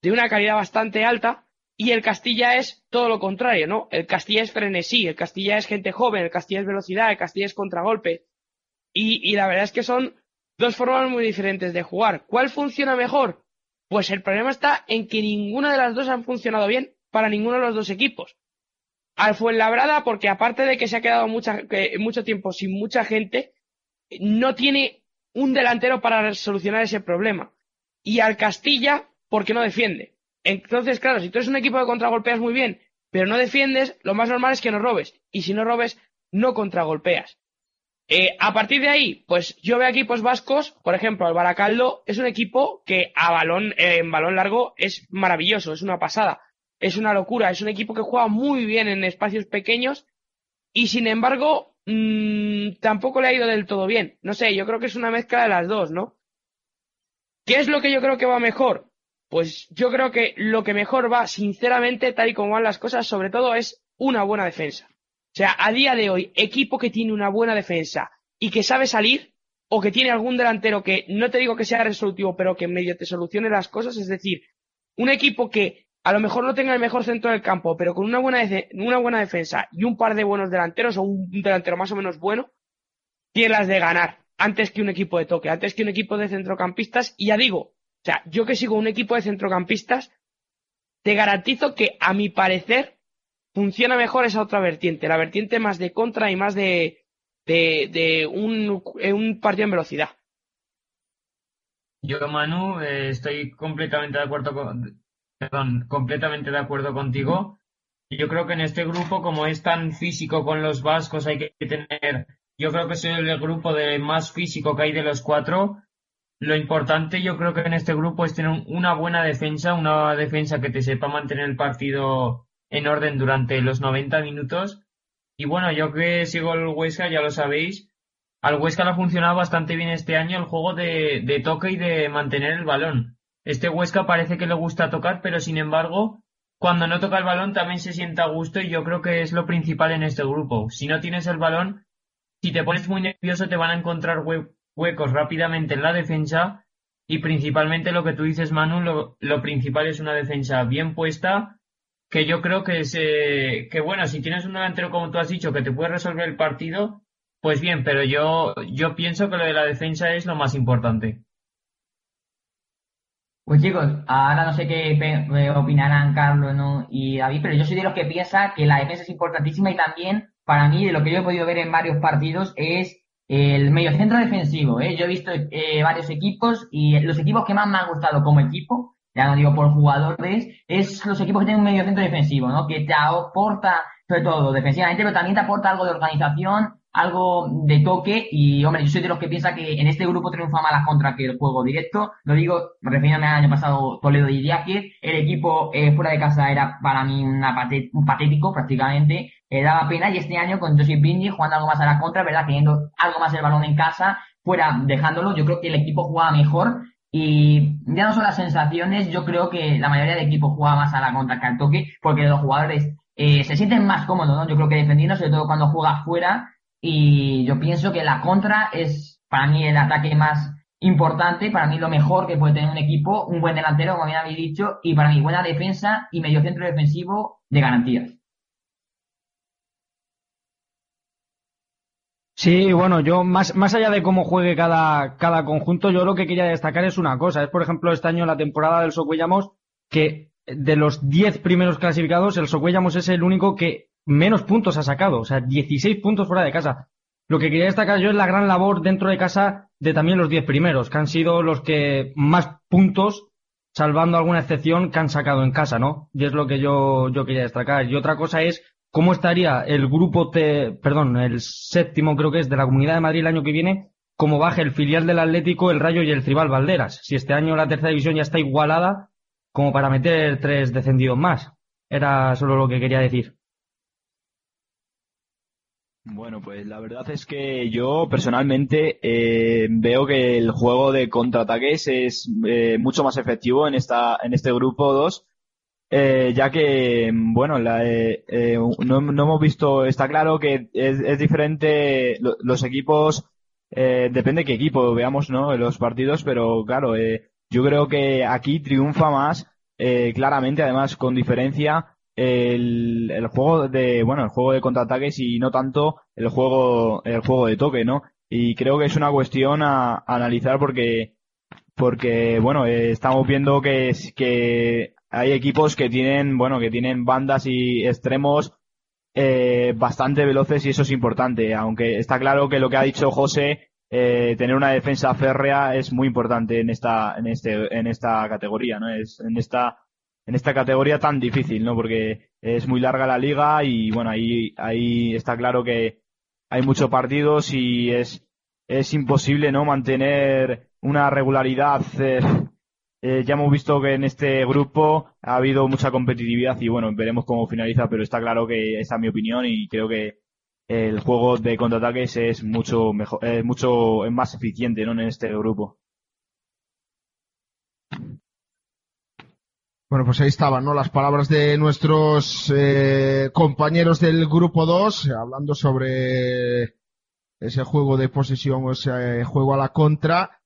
de una calidad bastante alta y el Castilla es todo lo contrario, ¿no? El Castilla es frenesí, el Castilla es gente joven, el Castilla es velocidad, el Castilla es contragolpe. Y, la verdad es que son dos formas muy diferentes de jugar. ¿Cuál funciona mejor? Pues el problema está en que ninguna de las dos han funcionado bien para ninguno de los dos equipos. Al Fuenlabrada, porque aparte de que se ha quedado mucha, mucho tiempo sin mucha gente, no tiene un delantero para solucionar ese problema. Y al Castilla, porque no defiende. Entonces, claro, si tú eres un equipo que contragolpeas muy bien, pero no defiendes, lo más normal es que no robes. Y si no robes, no contragolpeas. Eh, a partir de ahí, pues yo veo equipos vascos, por ejemplo, el Baracaldo es un equipo que a balón, eh, en balón largo es maravilloso, es una pasada, es una locura, es un equipo que juega muy bien en espacios pequeños y sin embargo mmm, tampoco le ha ido del todo bien. No sé, yo creo que es una mezcla de las dos, ¿no? ¿Qué es lo que yo creo que va mejor? Pues yo creo que lo que mejor va, sinceramente, tal y como van las cosas, sobre todo es una buena defensa. O sea, a día de hoy, equipo que tiene una buena defensa y que sabe salir, o que tiene algún delantero que no te digo que sea resolutivo, pero que medio te solucione las cosas, es decir, un equipo que a lo mejor no tenga el mejor centro del campo, pero con una buena, una buena defensa y un par de buenos delanteros o un delantero más o menos bueno, tiene las de ganar antes que un equipo de toque, antes que un equipo de centrocampistas. Y ya digo, o sea, yo que sigo un equipo de centrocampistas, te garantizo que, a mi parecer, funciona mejor esa otra vertiente, la vertiente más de contra y más de, de, de un, un partido en velocidad. Yo, Manu, eh, estoy completamente de acuerdo con, perdón, completamente de acuerdo contigo. Yo creo que en este grupo, como es tan físico con los vascos, hay que tener, yo creo que es el grupo de más físico que hay de los cuatro. Lo importante, yo creo que en este grupo es tener una buena defensa, una defensa que te sepa mantener el partido en orden durante los 90 minutos. Y bueno, yo que sigo el Huesca, ya lo sabéis, al Huesca le ha funcionado bastante bien este año el juego de, de toque y de mantener el balón. Este Huesca parece que le gusta tocar, pero sin embargo, cuando no toca el balón también se sienta a gusto y yo creo que es lo principal en este grupo. Si no tienes el balón, si te pones muy nervioso te van a encontrar huecos rápidamente en la defensa y principalmente lo que tú dices, Manu, lo, principal es una defensa bien puesta que yo creo que es, que bueno, si tienes un delantero como tú has dicho que te puede resolver el partido, pues bien, pero yo, yo pienso que lo de la defensa es lo más importante. Pues chicos, ahora no sé qué eh, opinarán Carlos y David, pero yo soy de los que piensa que la defensa es importantísima y también, para mí, de lo que yo he podido ver en varios partidos, es el mediocentro defensivo. ¿eh? Yo he visto eh, varios equipos y los equipos que más me han gustado como equipo, ya no digo por jugadores, es los equipos que tienen un mediocentro defensivo, ¿no? que te aporta, sobre todo defensivamente, pero también te aporta algo de organización, algo de toque y, hombre, yo soy de los que piensa que en este grupo triunfa más la contra que el juego directo. Lo digo refiriéndome al año pasado Toledo y Idiáquez. El equipo eh, fuera de casa era para mí una un patético prácticamente. Eh, daba pena y este año con Josip Bindi jugando algo más a la contra, ¿verdad? Teniendo algo más el balón en casa, fuera dejándolo, yo creo que el equipo jugaba mejor y ya no son las sensaciones, yo creo que la mayoría de equipos juega más a la contra que al toque, porque los jugadores eh, se sienten más cómodos, ¿no? Yo creo que defendiendo, sobre todo cuando juega fuera, y yo pienso que la contra es para mí el ataque más importante, para mí lo mejor que puede tener un equipo, un buen delantero, como bien habéis dicho, y para mí buena defensa y medio centro defensivo de garantías. Sí, bueno, yo más, más allá de cómo juegue cada, cada conjunto, yo lo que quería destacar es una cosa. Es, por ejemplo, este año la temporada del Socuellamos, que de los 10 primeros clasificados, el Socuellamos es el único que menos puntos ha sacado. O sea, 16 puntos fuera de casa. Lo que quería destacar yo es la gran labor dentro de casa de también los 10 primeros, que han sido los que más puntos, salvando alguna excepción, que han sacado en casa, ¿no? Y es lo que yo, yo quería destacar. Y otra cosa es cómo estaría el grupo, T, perdón, el séptimo creo que es de la Comunidad de Madrid el año que viene, como baje el filial del Atlético, el Rayo y el Tribal Valderas. Si este año la tercera división ya está igualada, como para meter tres descendidos más. Era solo lo que quería decir. Bueno, pues la verdad es que yo personalmente eh, veo que el juego de contraataques es eh, mucho más efectivo en esta en este grupo 2, eh, ya que bueno, la, eh, eh, no, no hemos visto, está claro que es, diferente lo- los equipos, depende qué equipo veamos, ¿no? Los partidos, pero claro, yo creo que aquí triunfa más claramente, además con diferencia el, el juego de, bueno, el juego de contraataques y no tanto el juego, el juego de toque, ¿no? Y creo que es una cuestión a, analizar porque, porque, bueno, eh, estamos viendo que, que hay equipos que tienen, bueno, que tienen bandas y extremos eh, bastante veloces y eso es importante, aunque está claro que lo que ha dicho José, eh, tener una defensa férrea es muy importante en esta, en este, en esta categoría, ¿no? Es, en esta, en esta categoría tan difícil, ¿no? Porque es muy larga la liga y bueno, ahí, ahí está claro que hay muchos partidos y es, es imposible, ¿no? Mantener una regularidad. eh, eh, ya hemos visto que en este grupo ha habido mucha competitividad y bueno, veremos cómo finaliza, pero está claro que esa es mi opinión y creo que el juego de contraataques es mucho mejor, es mucho es más eficiente, ¿no? En este grupo. Bueno, pues ahí estaban, ¿no? Las palabras de nuestros eh, compañeros del grupo 2, eh, hablando sobre ese juego de posesión o ese juego a la contra,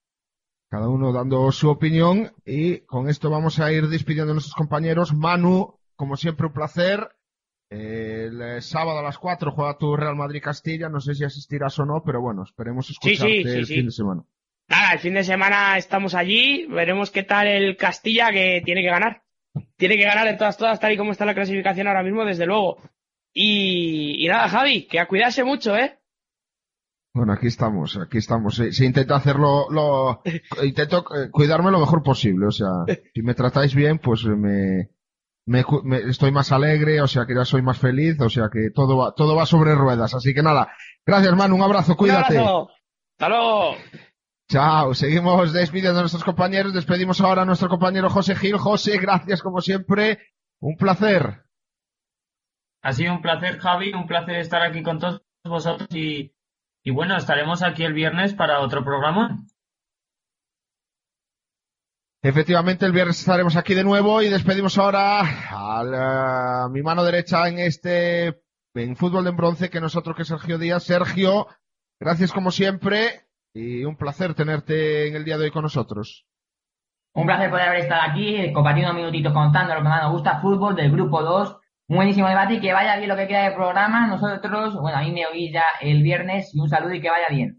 cada uno dando su opinión y con esto vamos a ir despidiendo a nuestros compañeros. Manu, como siempre un placer. Eh, el eh, sábado a las 4 juega tu Real Madrid Castilla, no sé si asistirás o no, pero bueno, esperemos escucharte sí, sí, el fin de semana. Nada, el fin de semana estamos allí, veremos qué tal el Castilla que tiene que ganar. Tiene que ganar de todas, todas, tal y como está la clasificación ahora mismo, desde luego. Y, y nada, Javi, que a cuidarse mucho, ¿eh? Bueno, aquí estamos, aquí estamos. Se, se intenta hacerlo, lo, intento eh, cuidarme lo mejor posible. O sea, si me tratáis bien, pues me, me, me- estoy más alegre, o sea que ya soy más feliz, o sea que todo va, todo va sobre ruedas. Así que nada, gracias Manu, un abrazo, cuídate. Un abrazo. Hasta luego. Chao, seguimos despidiendo a nuestros compañeros, despedimos ahora a nuestro compañero José Gil. José, gracias como siempre, un placer. Ha sido un placer, Javi, un placer estar aquí con todos vosotros y, y bueno, estaremos aquí el viernes para otro programa. Efectivamente, el viernes estaremos aquí de nuevo y despedimos ahora a la- a mi mano derecha en este, en fútbol de bronce, que nosotros que Sergio Díaz. Sergio, gracias como siempre y un placer tenerte en el día de hoy con nosotros. Un placer poder haber estado aquí, compartiendo unos minutitos contando lo que más nos gusta, fútbol del grupo 2. Un buenísimo debate y que vaya bien lo que queda del programa. Nosotros, bueno, a mí me oís ya el viernes y un saludo y que vaya bien.